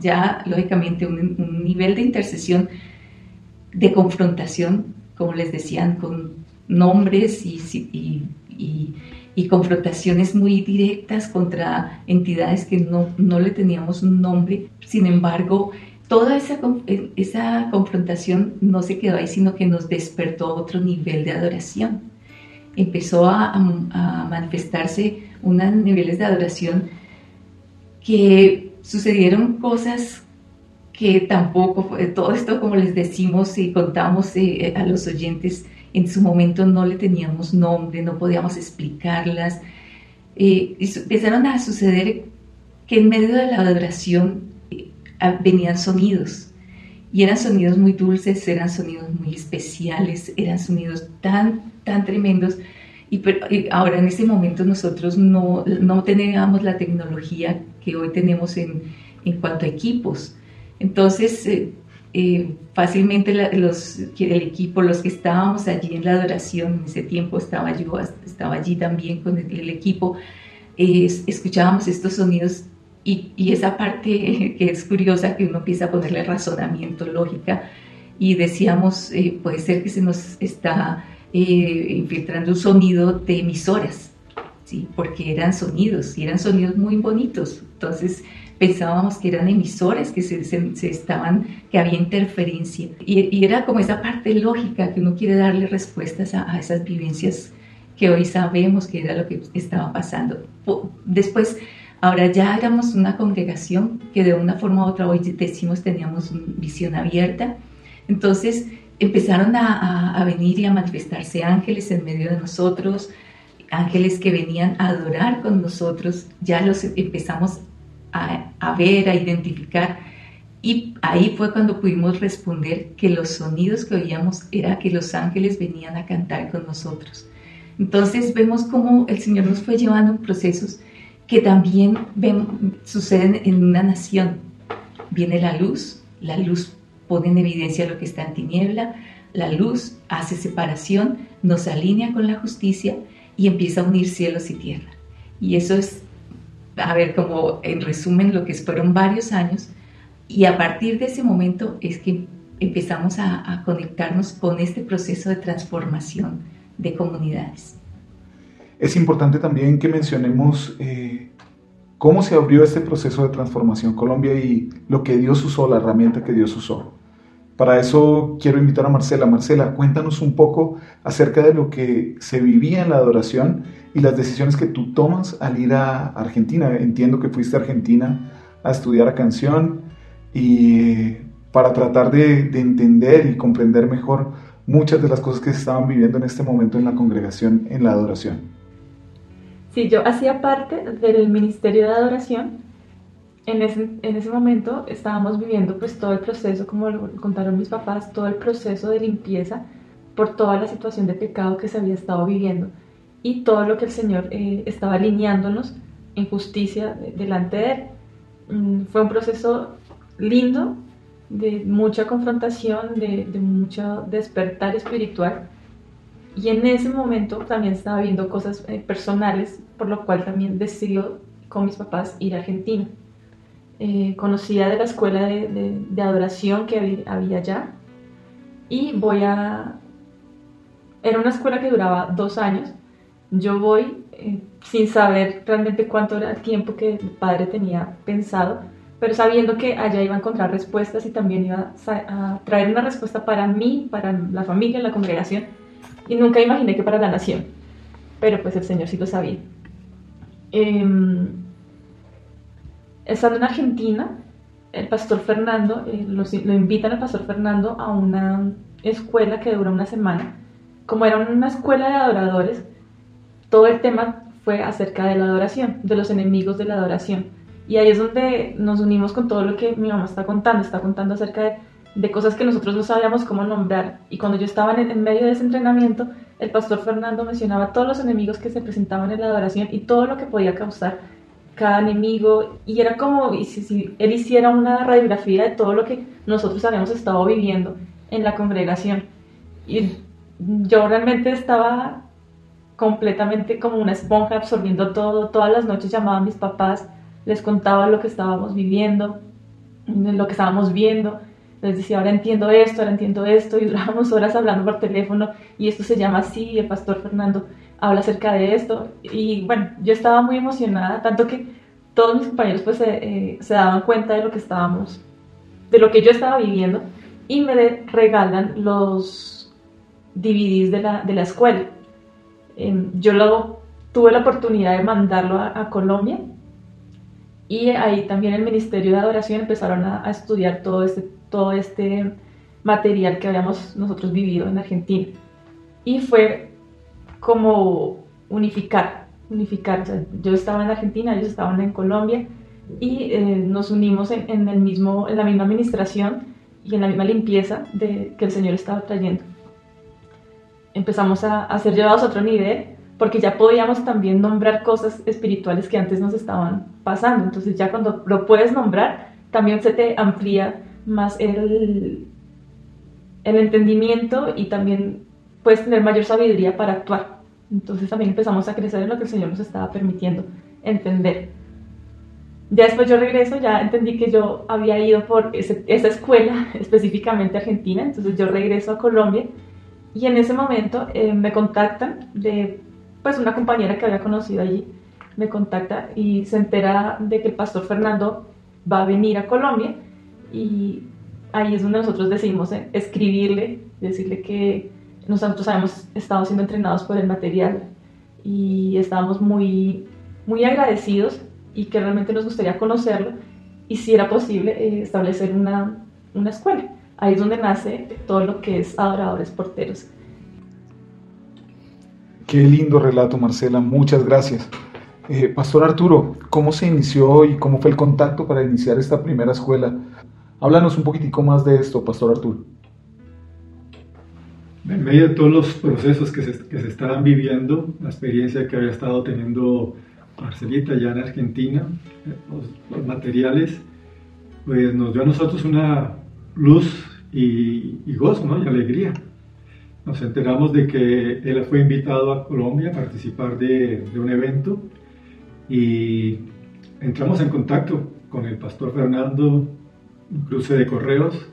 ya lógicamente un, un nivel de intercesión, de confrontación, como les decían, con nombres y, y, confrontaciones muy directas contra entidades que no, no, le teníamos un nombre. Sin embargo, toda esa, esa confrontación no se quedó ahí, sino que nos despertó otro nivel de adoración. Empezó a, a manifestarse unos niveles de adoración que sucedieron cosas que tampoco, todo esto como les decimos y contamos eh, a los oyentes, en su momento no le teníamos nombre, no podíamos explicarlas. eh, empezaron a suceder que en medio de la adoración eh, venían sonidos. Y eran sonidos muy dulces, eran sonidos muy especiales, eran sonidos tan, tan tremendos. Y, ahora en ese momento nosotros no, no teníamos la tecnología que hoy tenemos en, en cuanto a equipos. Entonces, eh, eh, fácilmente los, el equipo, los que estábamos allí en la adoración, en ese tiempo estaba yo, estaba allí también con el, equipo, eh, escuchábamos estos sonidos y, y, esa parte que es curiosa, que uno empieza a ponerle razonamiento, lógica, y decíamos, eh, puede ser que se nos está infiltrando un sonido de emisoras, ¿sí? porque eran sonidos, y eran sonidos muy bonitos. Entonces, pensábamos que eran emisores, que se, estaban, que había interferencia. Y, era como esa parte lógica que uno quiere darle respuestas a, esas vivencias que hoy sabemos que era lo que estaba pasando. Después, ahora ya éramos una congregación que de una forma u otra hoy decimos teníamos visión abierta. Entonces empezaron a, a venir y a manifestarse ángeles en medio de nosotros, ángeles que venían a adorar con nosotros, ya los empezamos a, ver, a identificar. Y ahí fue cuando pudimos responder que los sonidos que oíamos era que los ángeles venían a cantar con nosotros. Entonces vemos cómo el Señor nos fue llevando en procesos que también ven, suceden en una nación. Viene la luz, la luz pone en evidencia lo que está en tiniebla, la luz hace separación, nos alinea con la justicia y empieza a unir cielos y tierra. Y eso es a ver, como en resumen, lo que fueron varios años. Y a partir de ese momento es que empezamos a, conectarnos con este proceso de transformación de comunidades. Es importante también que mencionemos eh, cómo se abrió este proceso de transformación Colombia y lo que Dios usó, la herramienta que Dios usó. Para eso quiero invitar a Marcela. Marcela, cuéntanos un poco acerca de lo que se vivía en la adoración y las decisiones que tú tomas al ir a Argentina. Entiendo que fuiste a Argentina a estudiar a canción y para tratar de, entender y comprender mejor muchas de las cosas que se estaban viviendo en este momento en la congregación, en la adoración. Sí, yo hacía parte del ministerio de adoración en ese, en ese momento estábamos viviendo pues todo el proceso, como lo contaron mis papás, todo el proceso de limpieza por toda la situación de pecado que se había estado viviendo y todo lo que el Señor eh, estaba alineándonos en justicia delante de Él. Mm, fue un proceso lindo, de mucha confrontación, de, de mucho despertar espiritual. Y en ese momento también estaba viendo cosas eh, personales, por lo cual también decidió con mis papás ir a Argentina. Eh, conocía de la escuela de, adoración que había, allá y voy a... Era una escuela que duraba dos años. Yo voy eh, sin saber realmente cuánto era el tiempo que el padre tenía pensado, pero sabiendo que allá iba a encontrar respuestas y también iba a, traer una respuesta para mí, para la familia, la congregación, y nunca imaginé que para la nación, pero pues el Señor sí lo sabía. Em, Estando en Argentina, el pastor Fernando, eh, lo, invitan al pastor Fernando a una escuela que dura una semana. Como era una escuela de adoradores, todo el tema fue acerca de la adoración, de los enemigos de la adoración. Y ahí es donde nos unimos con todo lo que mi mamá está contando, está contando acerca de, cosas que nosotros no sabíamos cómo nombrar. Y cuando yo estaba en, en medio de ese entrenamiento, el pastor Fernando mencionaba todos los enemigos que se presentaban en la adoración y todo lo que podía causar cada enemigo, y era como si, él hiciera una radiografía de todo lo que nosotros habíamos estado viviendo en la congregación. Y yo realmente estaba completamente como una esponja absorbiendo todo. Todas las noches llamaba a mis papás, les contaba lo que estábamos viviendo, lo que estábamos viendo. Les decía, ahora entiendo esto, ahora entiendo esto, y durábamos horas hablando por teléfono, y esto se llama así, el pastor Fernando habla acerca de esto. Y bueno, yo estaba muy emocionada, tanto que todos mis compañeros pues eh, se daban cuenta de lo que estábamos, de lo que yo estaba viviendo y me regalan los DVDs de la, de la escuela. Em, yo tuve la oportunidad de mandarlo a, Colombia y ahí también el Ministerio de Adoración empezaron a, estudiar todo este, todo este material que habíamos nosotros vivido en Argentina. Y fue como unificar unificar. yo estaba en Argentina, ellos estaban en Colombia y eh, nos unimos en, el mismo, en la misma administración y en la misma limpieza de, que el Señor estaba trayendo. Empezamos a, a ser llevados a otro nivel porque ya podíamos también nombrar cosas espirituales que antes nos estaban pasando. Entonces ya cuando lo puedes nombrar, también se te amplía más el, el entendimiento y también puedes tener mayor sabiduría para actuar. Entonces también empezamos a crecer en lo que el Señor nos estaba permitiendo entender. Ya después yo regreso, ya entendí que yo había ido por esa escuela, específicamente argentina, entonces yo regreso a Colombia y en ese momento eh, me contactan de pues una compañera que había conocido allí, me contacta y se entera de que el pastor Fernando va a venir a Colombia y ahí es donde nosotros decidimos eh, escribirle, decirle que nosotros habíamos estado siendo entrenados por el material y estábamos muy, muy agradecidos y que realmente nos gustaría conocerlo y si era posible eh, establecer una, una escuela. Ahí es donde nace todo lo que es adoradores porteros. Qué lindo relato, Marcela. Muchas gracias. Eh, Pastor Arturo, ¿cómo se inició y cómo fue el contacto para iniciar esta primera escuela? Háblanos un poquitico más de esto, Pastor Arturo. En medio de todos los procesos que se, que se estaban viviendo, la experiencia que había estado teniendo Marcelita ya en Argentina, los, materiales, pues nos dio a nosotros una luz y, y gozo ¿no? y alegría nos enteramos de que él fue invitado a Colombia a participar de, un evento y entramos en contacto con el pastor Fernando, un cruce de correos,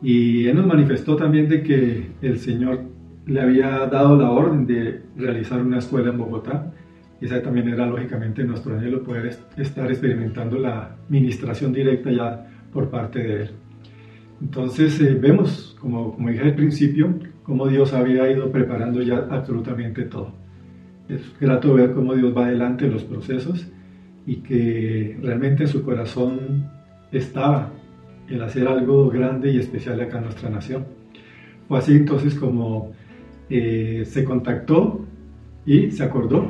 y él nos manifestó también de que el Señor le había dado la orden de realizar una escuela en Bogotá. Y esa también era lógicamente nuestro anhelo, poder estar experimentando la ministración directa ya por parte de él. Entonces eh, vemos, como, como dije al principio, cómo Dios había ido preparando ya absolutamente todo. Es grato ver cómo Dios va adelante en los procesos y que realmente en su corazón estaba el hacer algo grande y especial acá en nuestra nación. Fue así entonces como eh, se contactó y se acordó.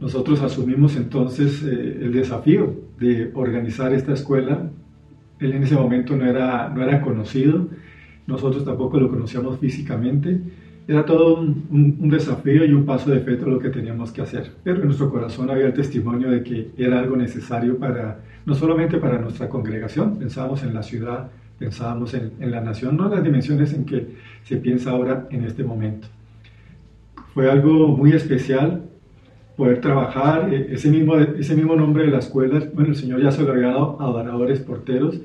Nosotros asumimos entonces eh, el desafío de organizar esta escuela. Él en ese momento no era, no era conocido, nosotros tampoco lo conocíamos físicamente. Era todo un, desafío y un paso de fe todo lo que teníamos que hacer. Pero en nuestro corazón había el testimonio de que era algo necesario para, no solamente para nuestra congregación, pensábamos en la ciudad, pensábamos en, en la nación, no en las dimensiones en que se piensa ahora en este momento. Fue algo muy especial poder trabajar, e, ese mismo, ese mismo nombre de la escuela, bueno, el Señor ya se lo había dado a adoradores porteros,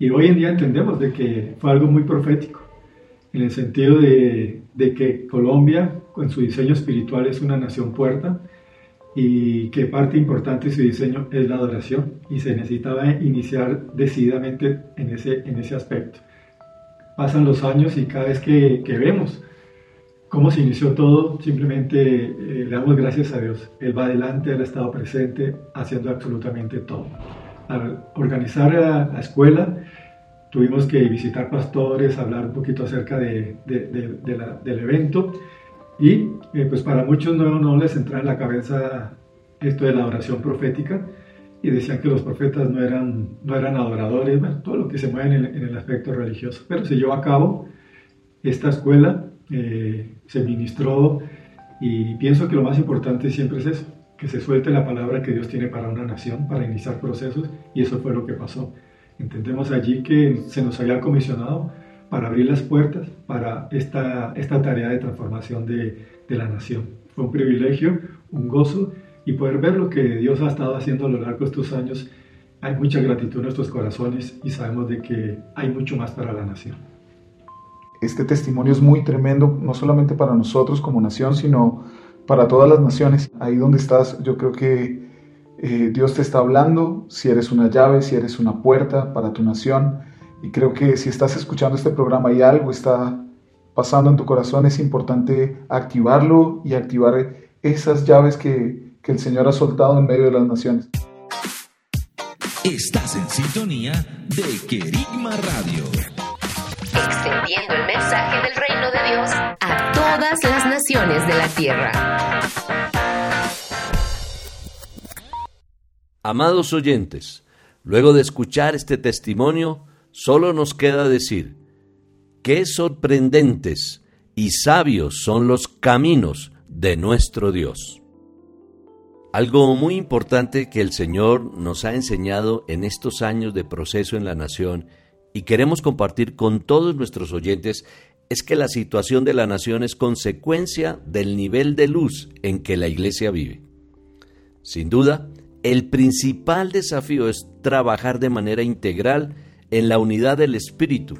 y hoy en día entendemos de que fue algo muy profético, en el sentido de, que Colombia, con su diseño espiritual, es una nación puerta y que parte importante de su diseño es la adoración y se necesitaba iniciar decididamente en ese, en ese aspecto. Pasan los años y cada vez que, que vemos cómo se inició todo, simplemente eh, le damos gracias a Dios. Él va adelante, Él ha estado presente, haciendo absolutamente todo al organizar la, escuela, tuvimos que visitar pastores, hablar un poquito acerca de, del evento y eh, pues para muchos no, les entraba en la cabeza esto de la adoración profética y decían que los profetas no eran, no eran adoradores, todo lo que se mueve en el, aspecto religioso. Pero se llevó a cabo esta escuela, eh, se ministró y pienso que lo más importante siempre es eso, que se suelte la palabra que Dios tiene para una nación, para iniciar procesos, y eso fue lo que pasó. Entendemos allí que se nos había comisionado para abrir las puertas para esta, esta tarea de transformación de, de la nación. Fue un privilegio, un gozo, y poder ver lo que Dios ha estado haciendo a lo largo de estos años. Hay mucha gratitud en nuestros corazones y sabemos de que hay mucho más para la nación. Este testimonio es muy tremendo, no solamente para nosotros como nación, sino para todas las naciones. Ahí donde estás, yo creo que eh, Dios te está hablando, si eres una llave, si eres una puerta para tu nación. Y creo que si estás escuchando este programa y algo está pasando en tu corazón, es importante activarlo y activar esas llaves que, que el Señor ha soltado en medio de las naciones. Estás en sintonía de Querigma Radio extendiendo el mensaje del reino de Dios a todas las naciones de la tierra. Amados oyentes, luego de escuchar este testimonio, solo nos queda decir, qué sorprendentes y sabios son los caminos de nuestro Dios. Algo muy importante que el Señor nos ha enseñado en estos años de proceso en la nación y queremos compartir con todos nuestros oyentes es que la situación de la nación es consecuencia del nivel de luz en que la iglesia vive. Sin duda, el principal desafío es trabajar de manera integral en la unidad del Espíritu,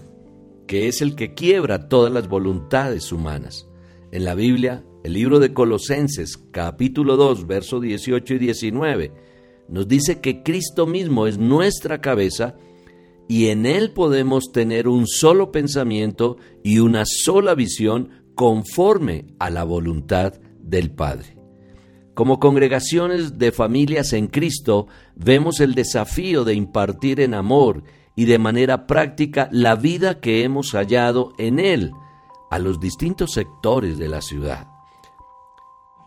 que es el que quiebra todas las voluntades humanas. En la Biblia, el libro de Colosenses, capítulo 2, versos 18 y 19, nos dice que Cristo mismo es nuestra cabeza y en Él podemos tener un solo pensamiento y una sola visión conforme a la voluntad del Padre. Como congregaciones de familias en Cristo, vemos el desafío de impartir en amor y de manera práctica la vida que hemos hallado en Él a los distintos sectores de la ciudad.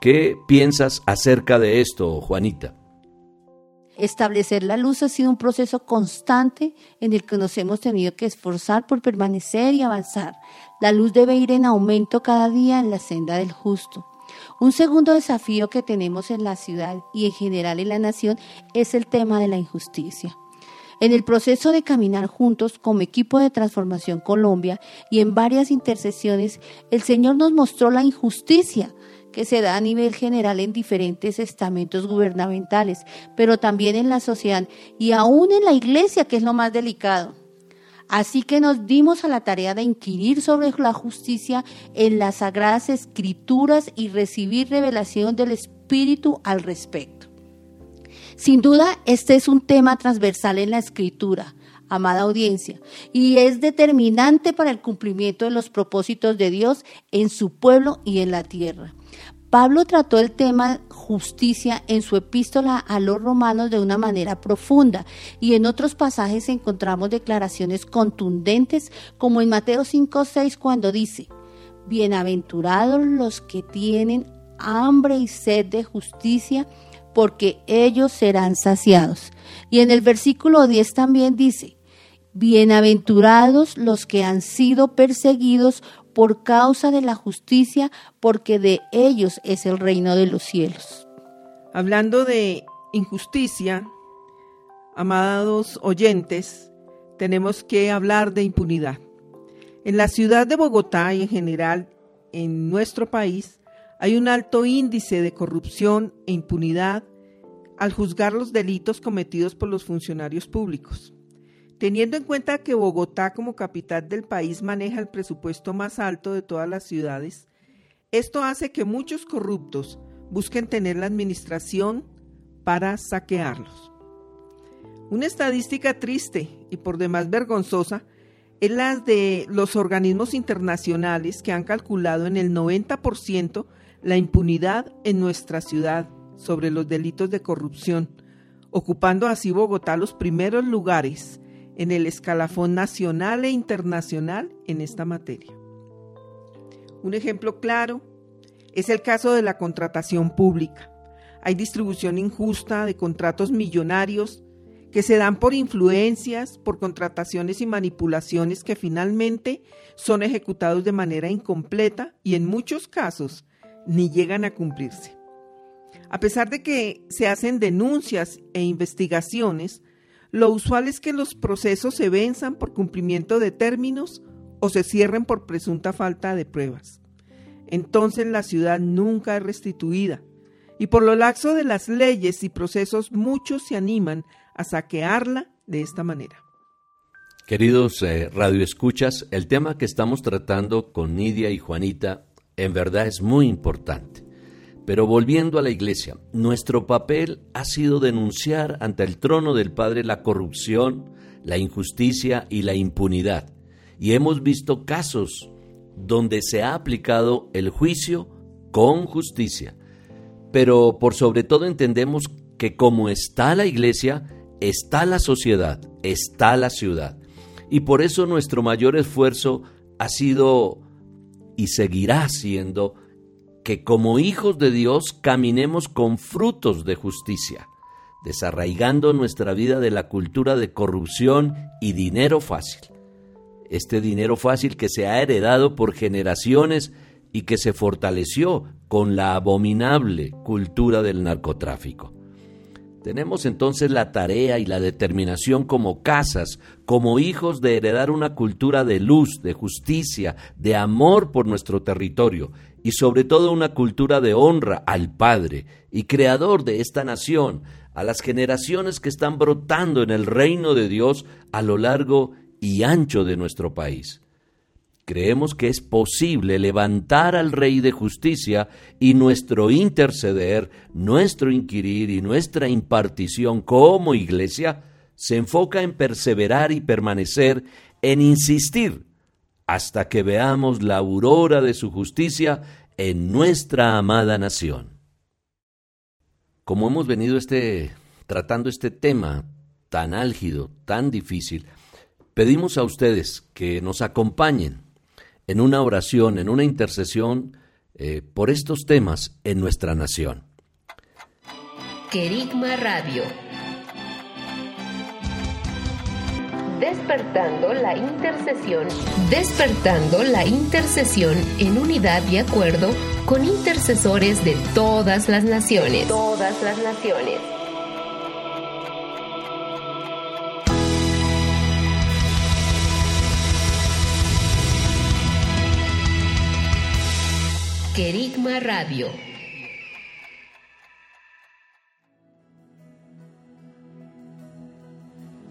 ¿Qué piensas acerca de esto, Juanita? Establecer la luz ha sido un proceso constante en el que nos hemos tenido que esforzar por permanecer y avanzar. La luz debe ir en aumento cada día en la senda del justo. Un segundo desafío que tenemos en la ciudad y en general en la nación es el tema de la injusticia. En el proceso de caminar juntos como equipo de Transformación Colombia y en varias intercesiones, el Señor nos mostró la injusticia que se da a nivel general en diferentes estamentos gubernamentales, pero también en la sociedad y aún en la iglesia, que es lo más delicado. Así que nos dimos a la tarea de inquirir sobre la justicia en las sagradas escrituras y recibir revelación del Espíritu al respecto. Sin duda, este es un tema transversal en la escritura, amada audiencia, y es determinante para el cumplimiento de los propósitos de Dios en su pueblo y en la tierra. Pablo trató el tema justicia en su epístola a los romanos de una manera profunda y en otros pasajes encontramos declaraciones contundentes como en Mateo 5:6 cuando dice, Bienaventurados los que tienen hambre y sed de justicia, porque ellos serán saciados. Y en el versículo 10 también dice, Bienaventurados los que han sido perseguidos por causa de la justicia, porque de ellos es el reino de los cielos. Hablando de injusticia, amados oyentes, tenemos que hablar de impunidad. En la ciudad de Bogotá y en general en nuestro país hay un alto índice de corrupción e impunidad al juzgar los delitos cometidos por los funcionarios públicos. Teniendo en cuenta que Bogotá como capital del país maneja el presupuesto más alto de todas las ciudades, esto hace que muchos corruptos busquen tener la administración para saquearlos. Una estadística triste y por demás vergonzosa es la de los organismos internacionales que han calculado en el 90% la impunidad en nuestra ciudad sobre los delitos de corrupción, ocupando así Bogotá los primeros lugares en el escalafón nacional e internacional en esta materia. Un ejemplo claro es el caso de la contratación pública. Hay distribución injusta de contratos millonarios que se dan por influencias, por contrataciones y manipulaciones que finalmente son ejecutados de manera incompleta y en muchos casos ni llegan a cumplirse. A pesar de que se hacen denuncias e investigaciones, lo usual es que los procesos se venzan por cumplimiento de términos o se cierren por presunta falta de pruebas. Entonces la ciudad nunca es restituida y por lo laxo de las leyes y procesos muchos se animan a saquearla de esta manera. Queridos eh, radioescuchas, el tema que estamos tratando con Nidia y Juanita en verdad es muy importante. Pero volviendo a la iglesia, nuestro papel ha sido denunciar ante el trono del Padre la corrupción, la injusticia y la impunidad. Y hemos visto casos donde se ha aplicado el juicio con justicia. Pero por sobre todo entendemos que como está la iglesia, está la sociedad, está la ciudad. Y por eso nuestro mayor esfuerzo ha sido y seguirá siendo que como hijos de Dios caminemos con frutos de justicia, desarraigando nuestra vida de la cultura de corrupción y dinero fácil. Este dinero fácil que se ha heredado por generaciones y que se fortaleció con la abominable cultura del narcotráfico. Tenemos entonces la tarea y la determinación como casas, como hijos de heredar una cultura de luz, de justicia, de amor por nuestro territorio y sobre todo una cultura de honra al Padre y Creador de esta nación, a las generaciones que están brotando en el reino de Dios a lo largo y ancho de nuestro país. Creemos que es posible levantar al Rey de Justicia y nuestro interceder, nuestro inquirir y nuestra impartición como iglesia se enfoca en perseverar y permanecer, en insistir hasta que veamos la aurora de su justicia en nuestra amada nación. Como hemos venido este, tratando este tema tan álgido, tan difícil, pedimos a ustedes que nos acompañen en una oración, en una intercesión eh, por estos temas en nuestra nación. Querigma Radio. Despertando la intercesión. Despertando la intercesión en unidad y acuerdo con intercesores de todas las naciones. Todas las naciones. Radio.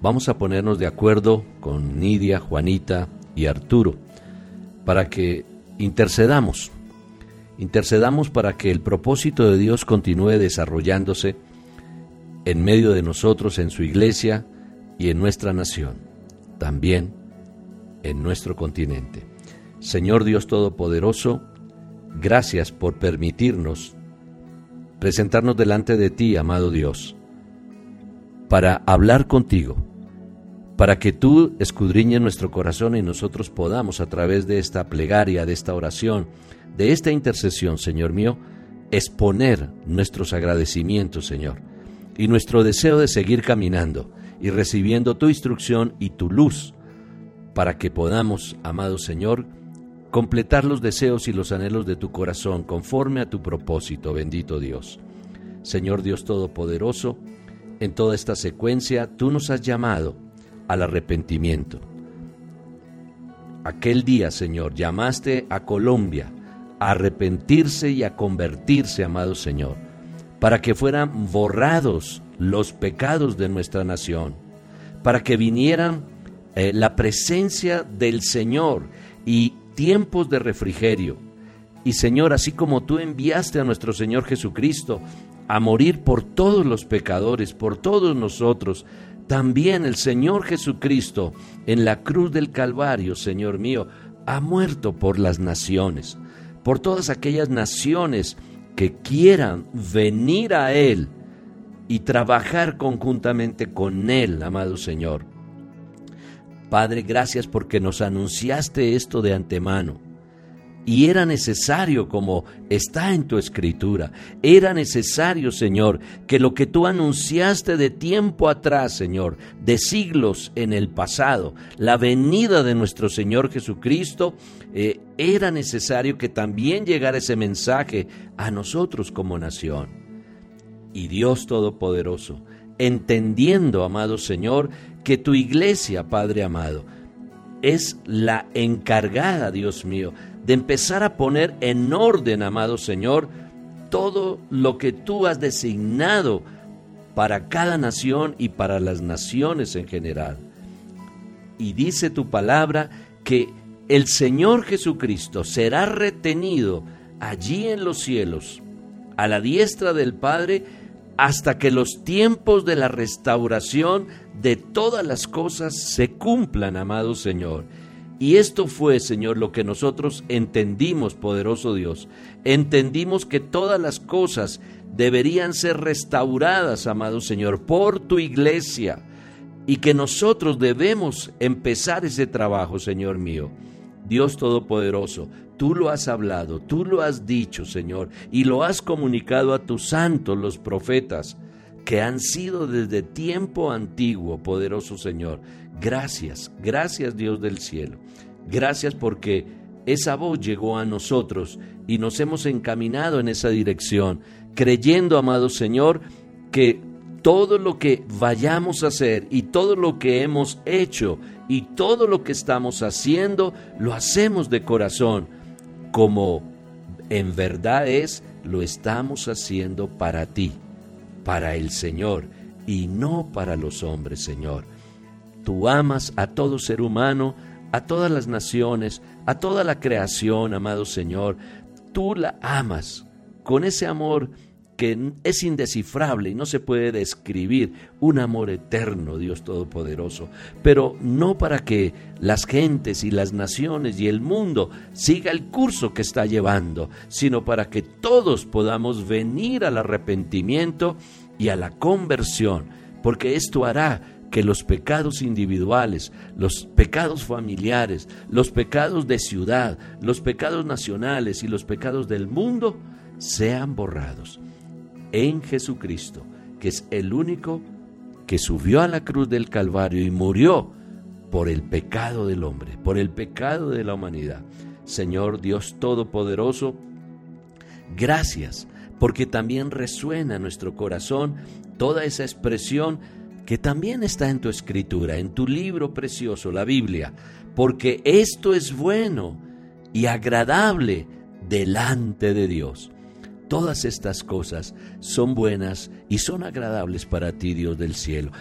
Vamos a ponernos de acuerdo con Nidia, Juanita y Arturo para que intercedamos. Intercedamos para que el propósito de Dios continúe desarrollándose en medio de nosotros, en su iglesia y en nuestra nación, también en nuestro continente. Señor Dios Todopoderoso, Gracias por permitirnos presentarnos delante de ti, amado Dios, para hablar contigo, para que tú escudriñes nuestro corazón y nosotros podamos a través de esta plegaria, de esta oración, de esta intercesión, Señor mío, exponer nuestros agradecimientos, Señor, y nuestro deseo de seguir caminando y recibiendo tu instrucción y tu luz, para que podamos, amado Señor, completar los deseos y los anhelos de tu corazón conforme a tu propósito, bendito Dios. Señor Dios Todopoderoso, en toda esta secuencia tú nos has llamado al arrepentimiento. Aquel día, Señor, llamaste a Colombia a arrepentirse y a convertirse, amado Señor, para que fueran borrados los pecados de nuestra nación, para que vinieran eh, la presencia del Señor y tiempos de refrigerio. Y Señor, así como tú enviaste a nuestro Señor Jesucristo a morir por todos los pecadores, por todos nosotros, también el Señor Jesucristo en la cruz del Calvario, Señor mío, ha muerto por las naciones, por todas aquellas naciones que quieran venir a Él y trabajar conjuntamente con Él, amado Señor. Padre, gracias porque nos anunciaste esto de antemano. Y era necesario, como está en tu escritura, era necesario, Señor, que lo que tú anunciaste de tiempo atrás, Señor, de siglos en el pasado, la venida de nuestro Señor Jesucristo, eh, era necesario que también llegara ese mensaje a nosotros como nación. Y Dios Todopoderoso, entendiendo, amado Señor, que tu iglesia, Padre amado, es la encargada, Dios mío, de empezar a poner en orden, amado Señor, todo lo que tú has designado para cada nación y para las naciones en general. Y dice tu palabra que el Señor Jesucristo será retenido allí en los cielos, a la diestra del Padre, hasta que los tiempos de la restauración de todas las cosas se cumplan, amado Señor. Y esto fue, Señor, lo que nosotros entendimos, poderoso Dios. Entendimos que todas las cosas deberían ser restauradas, amado Señor, por tu iglesia. Y que nosotros debemos empezar ese trabajo, Señor mío. Dios Todopoderoso, tú lo has hablado, tú lo has dicho, Señor, y lo has comunicado a tus santos, los profetas que han sido desde tiempo antiguo, poderoso Señor. Gracias, gracias Dios del cielo. Gracias porque esa voz llegó a nosotros y nos hemos encaminado en esa dirección, creyendo, amado Señor, que todo lo que vayamos a hacer y todo lo que hemos hecho y todo lo que estamos haciendo, lo hacemos de corazón, como en verdad es, lo estamos haciendo para ti, para el Señor y no para los hombres, Señor. Tú amas a todo ser humano, a todas las naciones, a toda la creación, amado Señor. Tú la amas con ese amor que es indescifrable y no se puede describir, un amor eterno, Dios Todopoderoso, pero no para que las gentes y las naciones y el mundo siga el curso que está llevando, sino para que todos podamos venir al arrepentimiento y a la conversión, porque esto hará que los pecados individuales, los pecados familiares, los pecados de ciudad, los pecados nacionales y los pecados del mundo sean borrados en Jesucristo, que es el único que subió a la cruz del Calvario y murió por el pecado del hombre, por el pecado de la humanidad. Señor Dios Todopoderoso, gracias, porque también resuena en nuestro corazón toda esa expresión que también está en tu escritura, en tu libro precioso, la Biblia, porque esto es bueno y agradable delante de Dios. Todas estas cosas son buenas y son agradables para ti, Dios del cielo.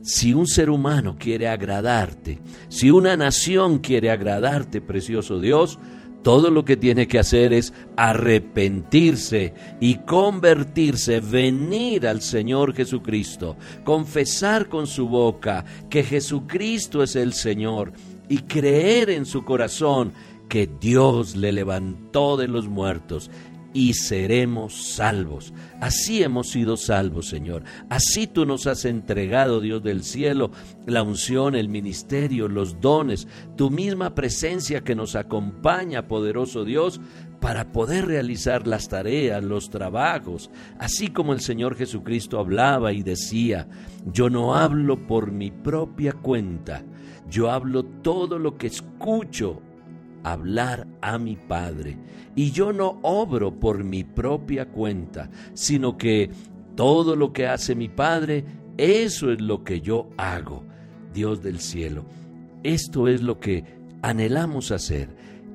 Si un ser humano quiere agradarte, si una nación quiere agradarte, precioso Dios, todo lo que tiene que hacer es arrepentirse y convertirse, venir al Señor Jesucristo, confesar con su boca que Jesucristo es el Señor y creer en su corazón que Dios le levantó de los muertos y seremos salvos. Así hemos sido salvos, Señor. Así tú nos has entregado, Dios del cielo, la unción, el ministerio, los dones, tu misma presencia que nos acompaña, poderoso Dios, para poder realizar las tareas, los trabajos, así como el Señor Jesucristo hablaba y decía, yo no hablo por mi propia cuenta, yo hablo todo lo que escucho hablar a mi Padre. Y yo no obro por mi propia cuenta, sino que todo lo que hace mi Padre, eso es lo que yo hago, Dios del cielo. Esto es lo que anhelamos hacer,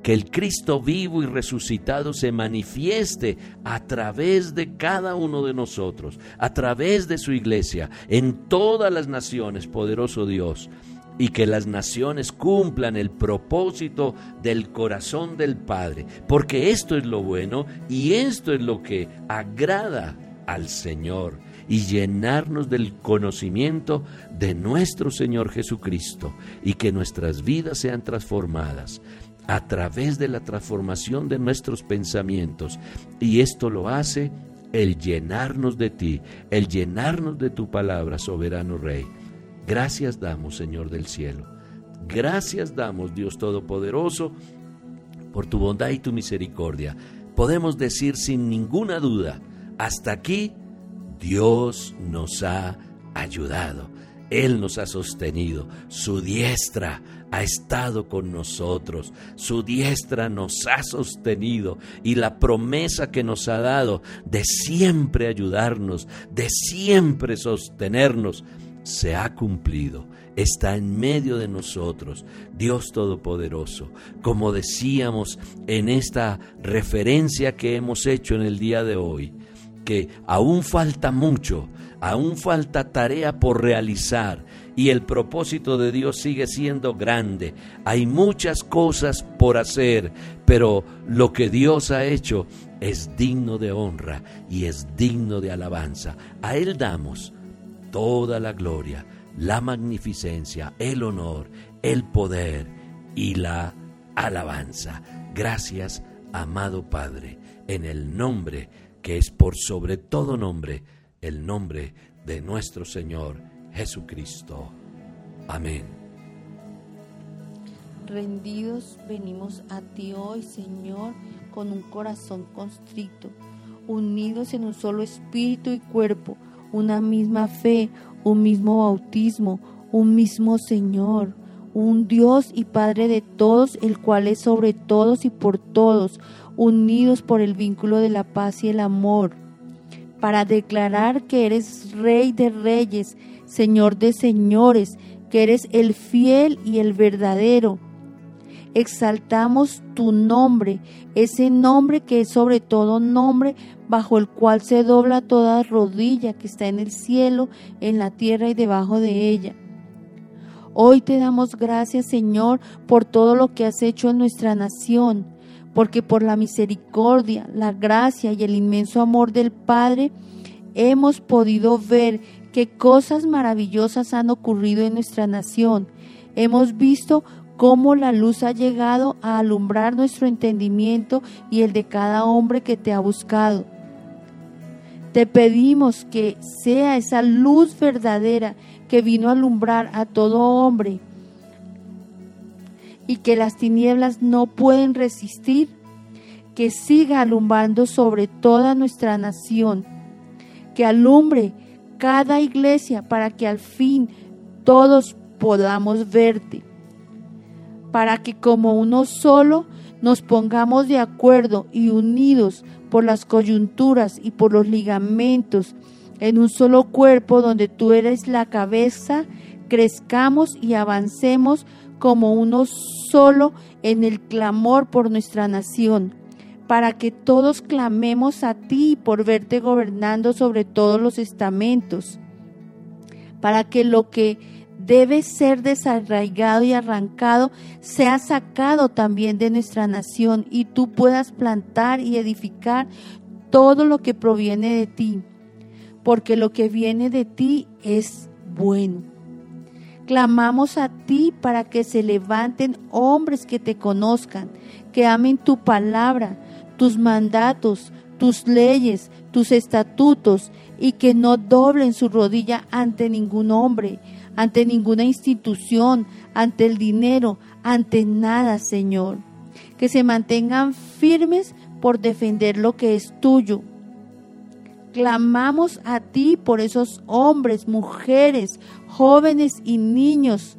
que el Cristo vivo y resucitado se manifieste a través de cada uno de nosotros, a través de su iglesia, en todas las naciones, poderoso Dios y que las naciones cumplan el propósito del corazón del Padre, porque esto es lo bueno y esto es lo que agrada al Señor y llenarnos del conocimiento de nuestro Señor Jesucristo y que nuestras vidas sean transformadas a través de la transformación de nuestros pensamientos y esto lo hace el llenarnos de ti, el llenarnos de tu palabra, soberano Rey. Gracias damos, Señor del cielo. Gracias damos, Dios Todopoderoso, por tu bondad y tu misericordia. Podemos decir sin ninguna duda, hasta aquí Dios nos ha ayudado. Él nos ha sostenido, su diestra ha estado con nosotros, su diestra nos ha sostenido y la promesa que nos ha dado de siempre ayudarnos, de siempre sostenernos, se ha cumplido, está en medio de nosotros, Dios Todopoderoso. Como decíamos en esta referencia que hemos hecho en el día de hoy, que aún falta mucho, aún falta tarea por realizar y el propósito de Dios sigue siendo grande. Hay muchas cosas por hacer, pero lo que Dios ha hecho es digno de honra y es digno de alabanza. A Él damos toda la gloria, la magnificencia, el honor, el poder y la alabanza. Gracias, amado Padre, en el nombre que es por sobre todo nombre, el nombre de nuestro Señor Jesucristo. Amén. Rendidos venimos a ti hoy, Señor, con un corazón constricto, unidos en un solo espíritu y cuerpo una misma fe, un mismo bautismo, un mismo Señor, un Dios y Padre de todos, el cual es sobre todos y por todos, unidos por el vínculo de la paz y el amor, para declarar que eres Rey de reyes, Señor de señores, que eres el fiel y el verdadero. Exaltamos tu nombre, ese nombre que es sobre todo nombre, bajo el cual se dobla toda rodilla que está en el cielo, en la tierra y debajo de ella. Hoy te damos gracias, Señor, por todo lo que has hecho en nuestra nación, porque por la misericordia, la gracia y el inmenso amor del Padre, hemos podido ver qué cosas maravillosas han ocurrido en nuestra nación. Hemos visto cómo la luz ha llegado a alumbrar nuestro entendimiento y el de cada hombre que te ha buscado. Te pedimos que sea esa luz verdadera que vino a alumbrar a todo hombre y que las tinieblas no pueden resistir, que siga alumbrando sobre toda nuestra nación, que alumbre cada iglesia para que al fin todos podamos verte, para que como uno solo nos pongamos de acuerdo y unidos por las coyunturas y por los ligamentos en un solo cuerpo donde tú eres la cabeza, crezcamos y avancemos como uno solo en el clamor por nuestra nación, para que todos clamemos a ti por verte gobernando sobre todos los estamentos, para que lo que debe ser desarraigado y arrancado sea sacado también de nuestra nación y tú puedas plantar y edificar todo lo que proviene de ti porque lo que viene de ti es bueno. Clamamos a ti para que se levanten hombres que te conozcan, que amen tu palabra, tus mandatos, tus leyes, tus estatutos, y que no doblen su rodilla ante ningún hombre, ante ninguna institución, ante el dinero, ante nada, Señor. Que se mantengan firmes por defender lo que es tuyo, Clamamos a ti por esos hombres, mujeres, jóvenes y niños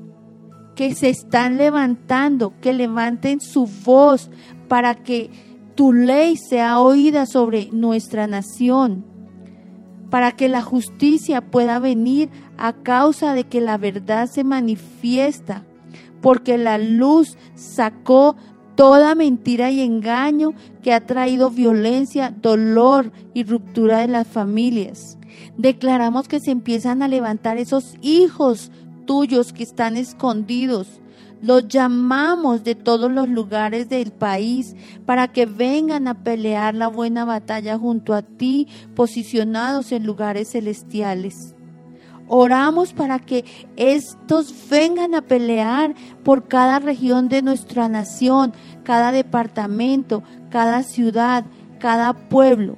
que se están levantando, que levanten su voz para que tu ley sea oída sobre nuestra nación, para que la justicia pueda venir a causa de que la verdad se manifiesta, porque la luz sacó toda mentira y engaño que ha traído violencia, dolor y ruptura de las familias. Declaramos que se empiezan a levantar esos hijos tuyos que están escondidos. Los llamamos de todos los lugares del país para que vengan a pelear la buena batalla junto a ti, posicionados en lugares celestiales. Oramos para que estos vengan a pelear por cada región de nuestra nación, cada departamento, cada ciudad, cada pueblo.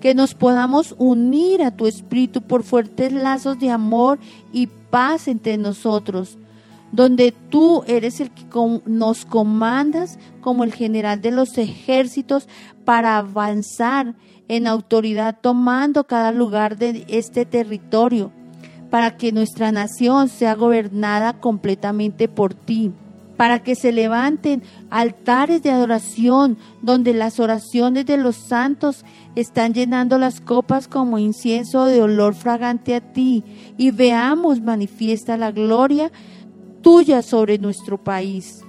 Que nos podamos unir a tu espíritu por fuertes lazos de amor y paz entre nosotros, donde tú eres el que nos comandas como el general de los ejércitos para avanzar en autoridad tomando cada lugar de este territorio, para que nuestra nación sea gobernada completamente por ti, para que se levanten altares de adoración donde las oraciones de los santos están llenando las copas como incienso de olor fragante a ti y veamos manifiesta la gloria tuya sobre nuestro país.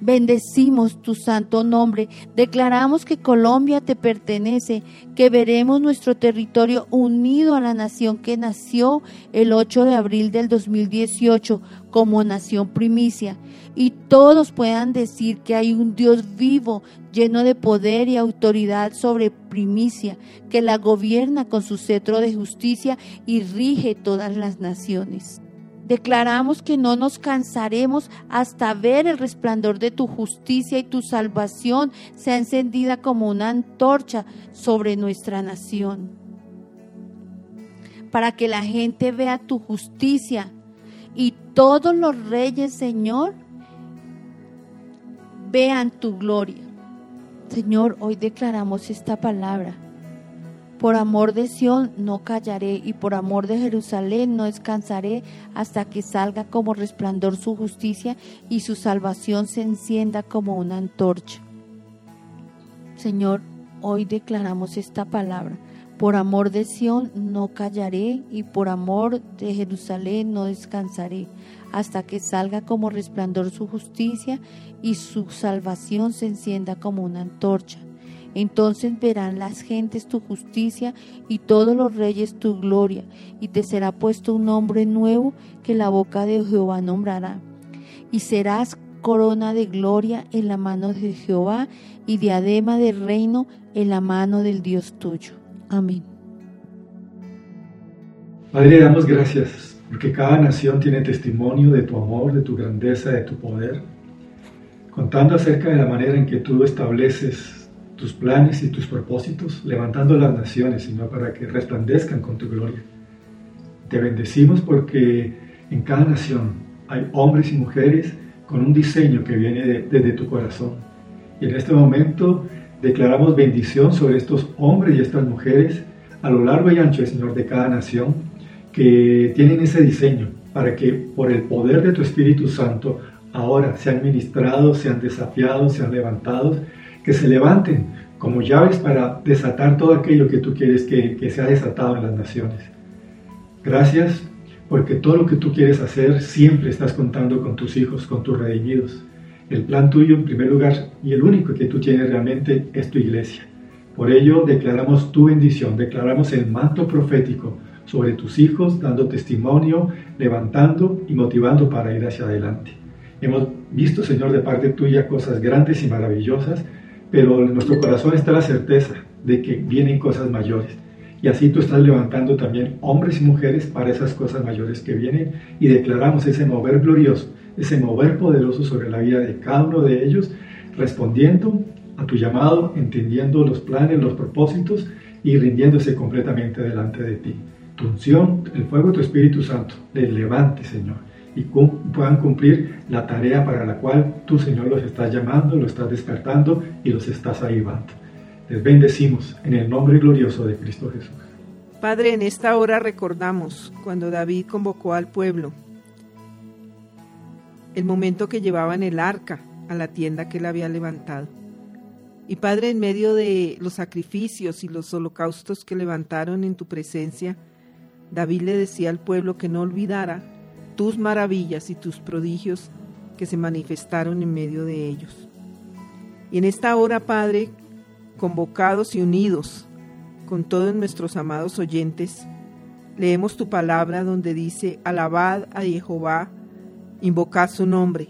Bendecimos tu santo nombre, declaramos que Colombia te pertenece, que veremos nuestro territorio unido a la nación que nació el 8 de abril del 2018 como nación primicia, y todos puedan decir que hay un Dios vivo, lleno de poder y autoridad sobre primicia, que la gobierna con su cetro de justicia y rige todas las naciones. Declaramos que no nos cansaremos hasta ver el resplandor de tu justicia y tu salvación sea encendida como una antorcha sobre nuestra nación. Para que la gente vea tu justicia y todos los reyes, Señor, vean tu gloria. Señor, hoy declaramos esta palabra Por amor de Sión no callaré y por amor de Jerusalén no descansaré hasta que salga como resplandor su justicia y su salvación se encienda como una antorcha. Señor, hoy declaramos esta palabra. Por amor de Sión no callaré y por amor de Jerusalén no descansaré hasta que salga como resplandor su justicia y su salvación se encienda como una antorcha. Entonces verán las gentes tu justicia y todos los reyes tu gloria, y te será puesto un nombre nuevo que la boca de Jehová nombrará. Y serás corona de gloria en la mano de Jehová y diadema de reino en la mano del Dios tuyo. Amén. Padre, damos gracias porque cada nación tiene testimonio de tu amor, de tu grandeza, de tu poder, contando acerca de la manera en que tú estableces tus planes y tus propósitos, levantando las naciones, sino para que resplandezcan con tu gloria. Te bendecimos porque en cada nación hay hombres y mujeres con un diseño que viene desde tu corazón. Y en este momento declaramos bendición sobre estos hombres y estas mujeres a lo largo y ancho, Señor, de cada nación, que tienen ese diseño para que por el poder de tu Espíritu Santo ahora sean ministrados, sean desafiados, sean levantados que se levanten como llaves para desatar todo aquello que tú quieres que, que sea desatado en las naciones. Gracias porque todo lo que tú quieres hacer siempre estás contando con tus hijos, con tus redimidos. El plan tuyo en primer lugar y el único que tú tienes realmente es tu iglesia. Por ello declaramos tu bendición, declaramos el manto profético sobre tus hijos, dando testimonio, levantando y motivando para ir hacia adelante. Hemos visto, Señor, de parte tuya cosas grandes y maravillosas pero en nuestro corazón está la certeza de que vienen cosas mayores. Y así tú estás levantando también hombres y mujeres para esas cosas mayores que vienen y declaramos ese mover glorioso, ese mover poderoso sobre la vida de cada uno de ellos, respondiendo a tu llamado, entendiendo los planes, los propósitos y rindiéndose completamente delante de ti. Tu unción, el fuego de tu Espíritu Santo, les levante, Señor y puedan cumplir la tarea para la cual tú, Señor, los estás llamando, los estás despertando y los estás ayudando. Les bendecimos en el nombre glorioso de Cristo Jesús. Padre, en esta hora recordamos cuando David convocó al pueblo, el momento que llevaban el arca a la tienda que él había levantado. Y Padre, en medio de los sacrificios y los holocaustos que levantaron en tu presencia, David le decía al pueblo que no olvidara tus maravillas y tus prodigios que se manifestaron en medio de ellos. Y en esta hora, Padre, convocados y unidos con todos nuestros amados oyentes, leemos tu palabra donde dice, alabad a Jehová, invocad su nombre,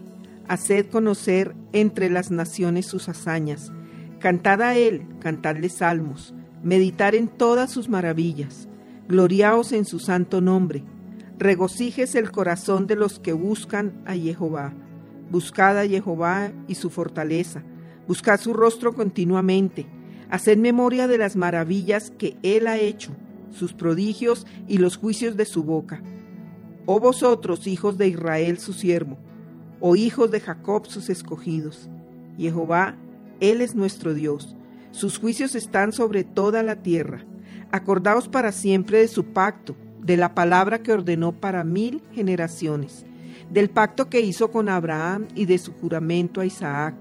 haced conocer entre las naciones sus hazañas, cantad a él, cantadle salmos, meditar en todas sus maravillas, gloriaos en su santo nombre, regocijes el corazón de los que buscan a Jehová. Buscad a Jehová y su fortaleza, buscad su rostro continuamente, haced memoria de las maravillas que él ha hecho, sus prodigios y los juicios de su boca. Oh vosotros, hijos de Israel, su siervo, oh hijos de Jacob, sus escogidos. Jehová, Él es nuestro Dios, sus juicios están sobre toda la tierra. Acordaos para siempre de su pacto de la palabra que ordenó para mil generaciones, del pacto que hizo con Abraham y de su juramento a Isaac,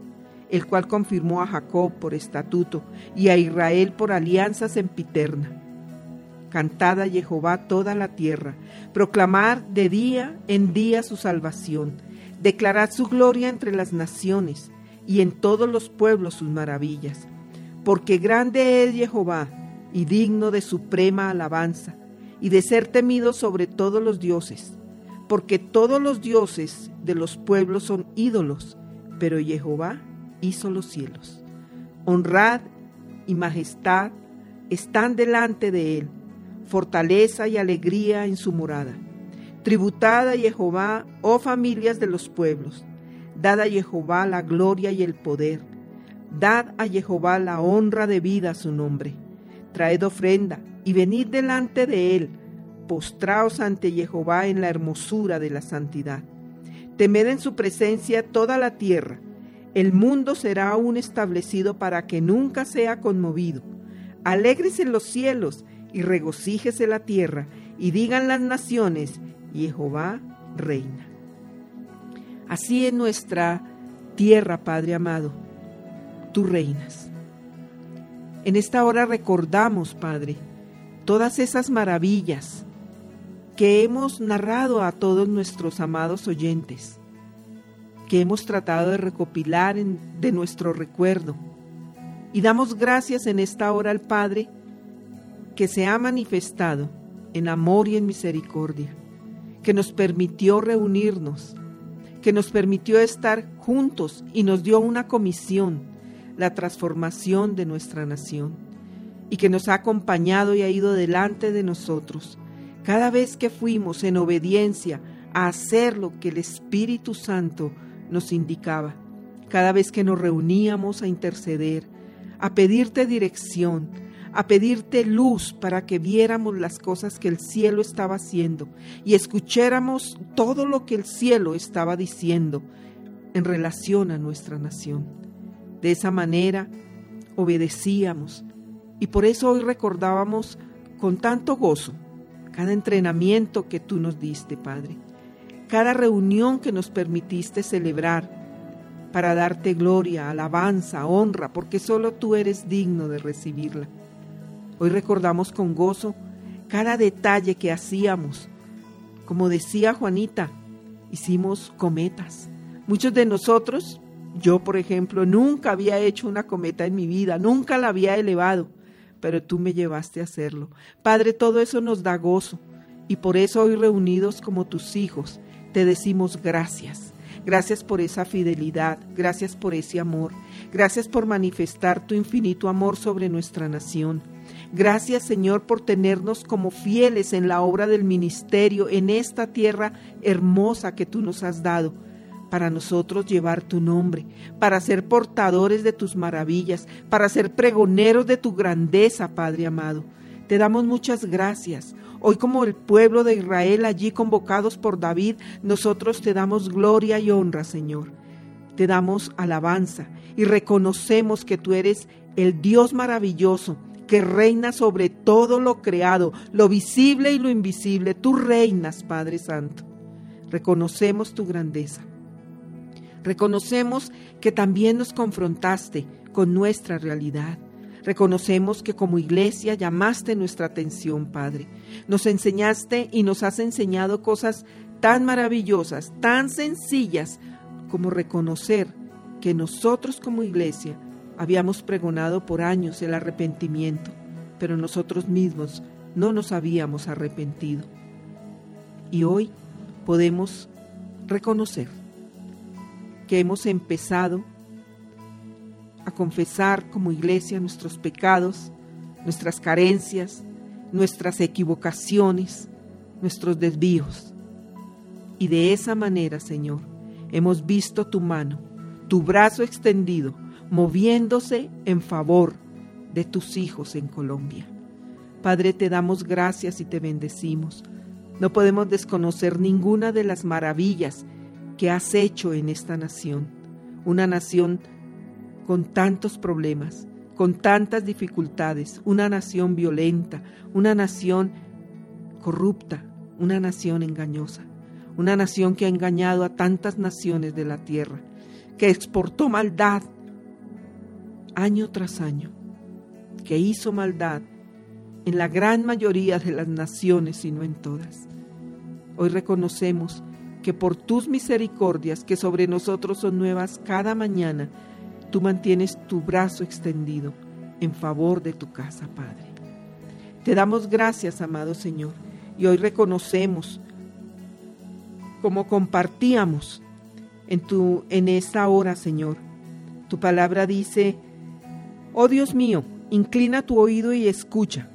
el cual confirmó a Jacob por estatuto y a Israel por alianza sempiterna. Cantad a Jehová toda la tierra, proclamar de día en día su salvación, declarad su gloria entre las naciones y en todos los pueblos sus maravillas. Porque grande es Jehová y digno de suprema alabanza y de ser temido sobre todos los dioses, porque todos los dioses de los pueblos son ídolos, pero Jehová hizo los cielos. Honrad y majestad están delante de él, fortaleza y alegría en su morada. Tributad a Jehová, oh familias de los pueblos, dad a Jehová la gloria y el poder, dad a Jehová la honra debida a su nombre. Traed ofrenda y venid delante de él, postraos ante Jehová en la hermosura de la santidad. Temed en su presencia toda la tierra. El mundo será aún establecido para que nunca sea conmovido. alégrese los cielos y regocíjese la tierra, y digan las naciones, Jehová reina. Así en nuestra tierra, Padre amado, tú reinas. En esta hora recordamos, Padre, todas esas maravillas que hemos narrado a todos nuestros amados oyentes, que hemos tratado de recopilar de nuestro recuerdo. Y damos gracias en esta hora al Padre que se ha manifestado en amor y en misericordia, que nos permitió reunirnos, que nos permitió estar juntos y nos dio una comisión, la transformación de nuestra nación, y que nos ha acompañado y ha ido delante de nosotros cada vez que fuimos en obediencia a hacer lo que el Espíritu Santo nos indicaba, cada vez que nos reuníamos a interceder, a pedirte dirección, a pedirte luz para que viéramos las cosas que el cielo estaba haciendo y escucháramos todo lo que el cielo estaba diciendo en relación a nuestra nación. De esa manera obedecíamos y por eso hoy recordábamos con tanto gozo cada entrenamiento que tú nos diste, Padre, cada reunión que nos permitiste celebrar para darte gloria, alabanza, honra, porque solo tú eres digno de recibirla. Hoy recordamos con gozo cada detalle que hacíamos. Como decía Juanita, hicimos cometas. Muchos de nosotros, yo por ejemplo, nunca había hecho una cometa en mi vida, nunca la había elevado, pero tú me llevaste a hacerlo. Padre, todo eso nos da gozo y por eso hoy reunidos como tus hijos, te decimos gracias. Gracias por esa fidelidad, gracias por ese amor, gracias por manifestar tu infinito amor sobre nuestra nación. Gracias Señor por tenernos como fieles en la obra del ministerio en esta tierra hermosa que tú nos has dado para nosotros llevar tu nombre, para ser portadores de tus maravillas, para ser pregoneros de tu grandeza, Padre amado. Te damos muchas gracias. Hoy como el pueblo de Israel allí convocados por David, nosotros te damos gloria y honra, Señor. Te damos alabanza y reconocemos que tú eres el Dios maravilloso que reina sobre todo lo creado, lo visible y lo invisible. Tú reinas, Padre Santo. Reconocemos tu grandeza. Reconocemos que también nos confrontaste con nuestra realidad. Reconocemos que como iglesia llamaste nuestra atención, Padre. Nos enseñaste y nos has enseñado cosas tan maravillosas, tan sencillas, como reconocer que nosotros como iglesia habíamos pregonado por años el arrepentimiento, pero nosotros mismos no nos habíamos arrepentido. Y hoy podemos reconocer que hemos empezado a confesar como iglesia nuestros pecados, nuestras carencias, nuestras equivocaciones, nuestros desvíos. Y de esa manera, Señor, hemos visto tu mano, tu brazo extendido, moviéndose en favor de tus hijos en Colombia. Padre, te damos gracias y te bendecimos. No podemos desconocer ninguna de las maravillas que has hecho en esta nación, una nación con tantos problemas, con tantas dificultades, una nación violenta, una nación corrupta, una nación engañosa, una nación que ha engañado a tantas naciones de la tierra, que exportó maldad año tras año, que hizo maldad en la gran mayoría de las naciones y no en todas. Hoy reconocemos que por tus misericordias que sobre nosotros son nuevas cada mañana, tú mantienes tu brazo extendido en favor de tu casa, Padre. Te damos gracias, amado Señor, y hoy reconocemos como compartíamos en tu en esta hora, Señor. Tu palabra dice: "Oh Dios mío, inclina tu oído y escucha.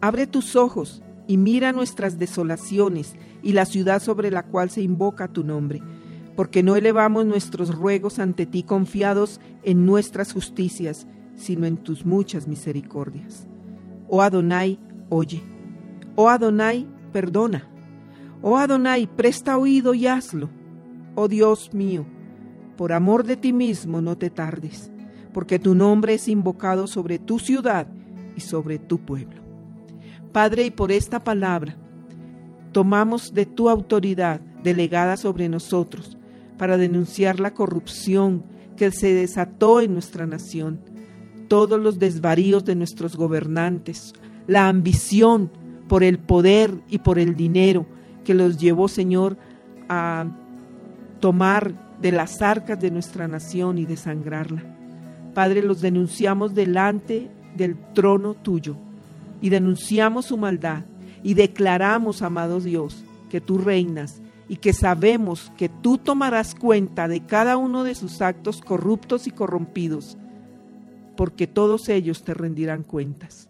Abre tus ojos y mira nuestras desolaciones y la ciudad sobre la cual se invoca tu nombre." porque no elevamos nuestros ruegos ante ti confiados en nuestras justicias, sino en tus muchas misericordias. Oh Adonai, oye. Oh Adonai, perdona. Oh Adonai, presta oído y hazlo. Oh Dios mío, por amor de ti mismo no te tardes, porque tu nombre es invocado sobre tu ciudad y sobre tu pueblo. Padre, y por esta palabra, tomamos de tu autoridad delegada sobre nosotros para denunciar la corrupción que se desató en nuestra nación, todos los desvaríos de nuestros gobernantes, la ambición por el poder y por el dinero que los llevó, Señor, a tomar de las arcas de nuestra nación y desangrarla. Padre, los denunciamos delante del trono tuyo y denunciamos su maldad y declaramos, amado Dios, que tú reinas y que sabemos que tú tomarás cuenta de cada uno de sus actos corruptos y corrompidos, porque todos ellos te rendirán cuentas.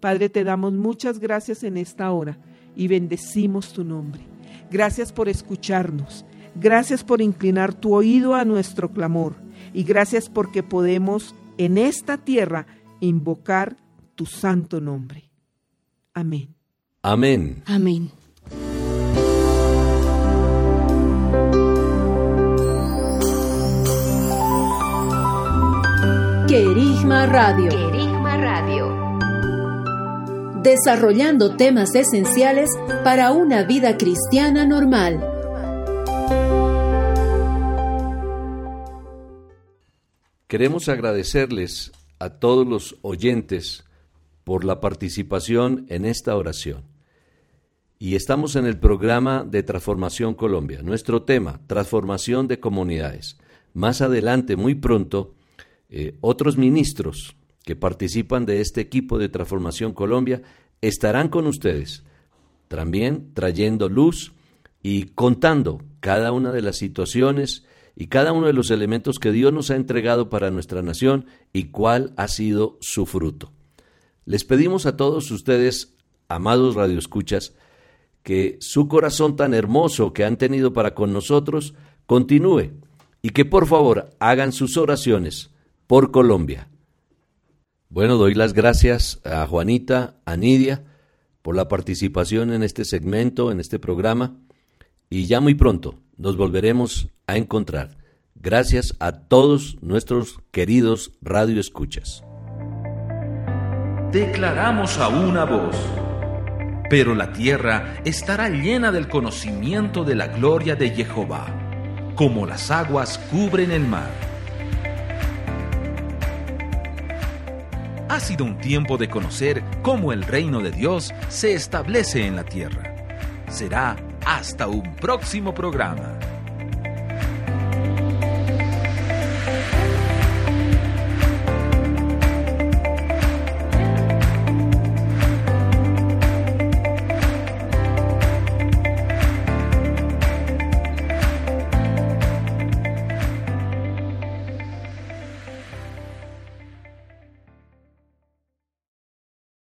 Padre, te damos muchas gracias en esta hora y bendecimos tu nombre. Gracias por escucharnos. Gracias por inclinar tu oído a nuestro clamor. Y gracias porque podemos en esta tierra invocar tu santo nombre. Amén. Amén. Amén. Querigma Radio. Querigma Radio. Desarrollando temas esenciales para una vida cristiana normal. Queremos agradecerles a todos los oyentes por la participación en esta oración. Y estamos en el programa de Transformación Colombia. Nuestro tema, transformación de comunidades. Más adelante, muy pronto, eh, otros ministros que participan de este equipo de Transformación Colombia estarán con ustedes, también trayendo luz y contando cada una de las situaciones y cada uno de los elementos que Dios nos ha entregado para nuestra nación y cuál ha sido su fruto. Les pedimos a todos ustedes, amados radioescuchas, que su corazón tan hermoso que han tenido para con nosotros continúe y que por favor hagan sus oraciones por Colombia. Bueno, doy las gracias a Juanita, a Nidia, por la participación en este segmento, en este programa, y ya muy pronto nos volveremos a encontrar. Gracias a todos nuestros queridos radioescuchas declaramos a una voz. Pero la tierra estará llena del conocimiento de la gloria de Jehová, como las aguas cubren el mar. Ha sido un tiempo de conocer cómo el reino de Dios se establece en la tierra. Será hasta un próximo programa.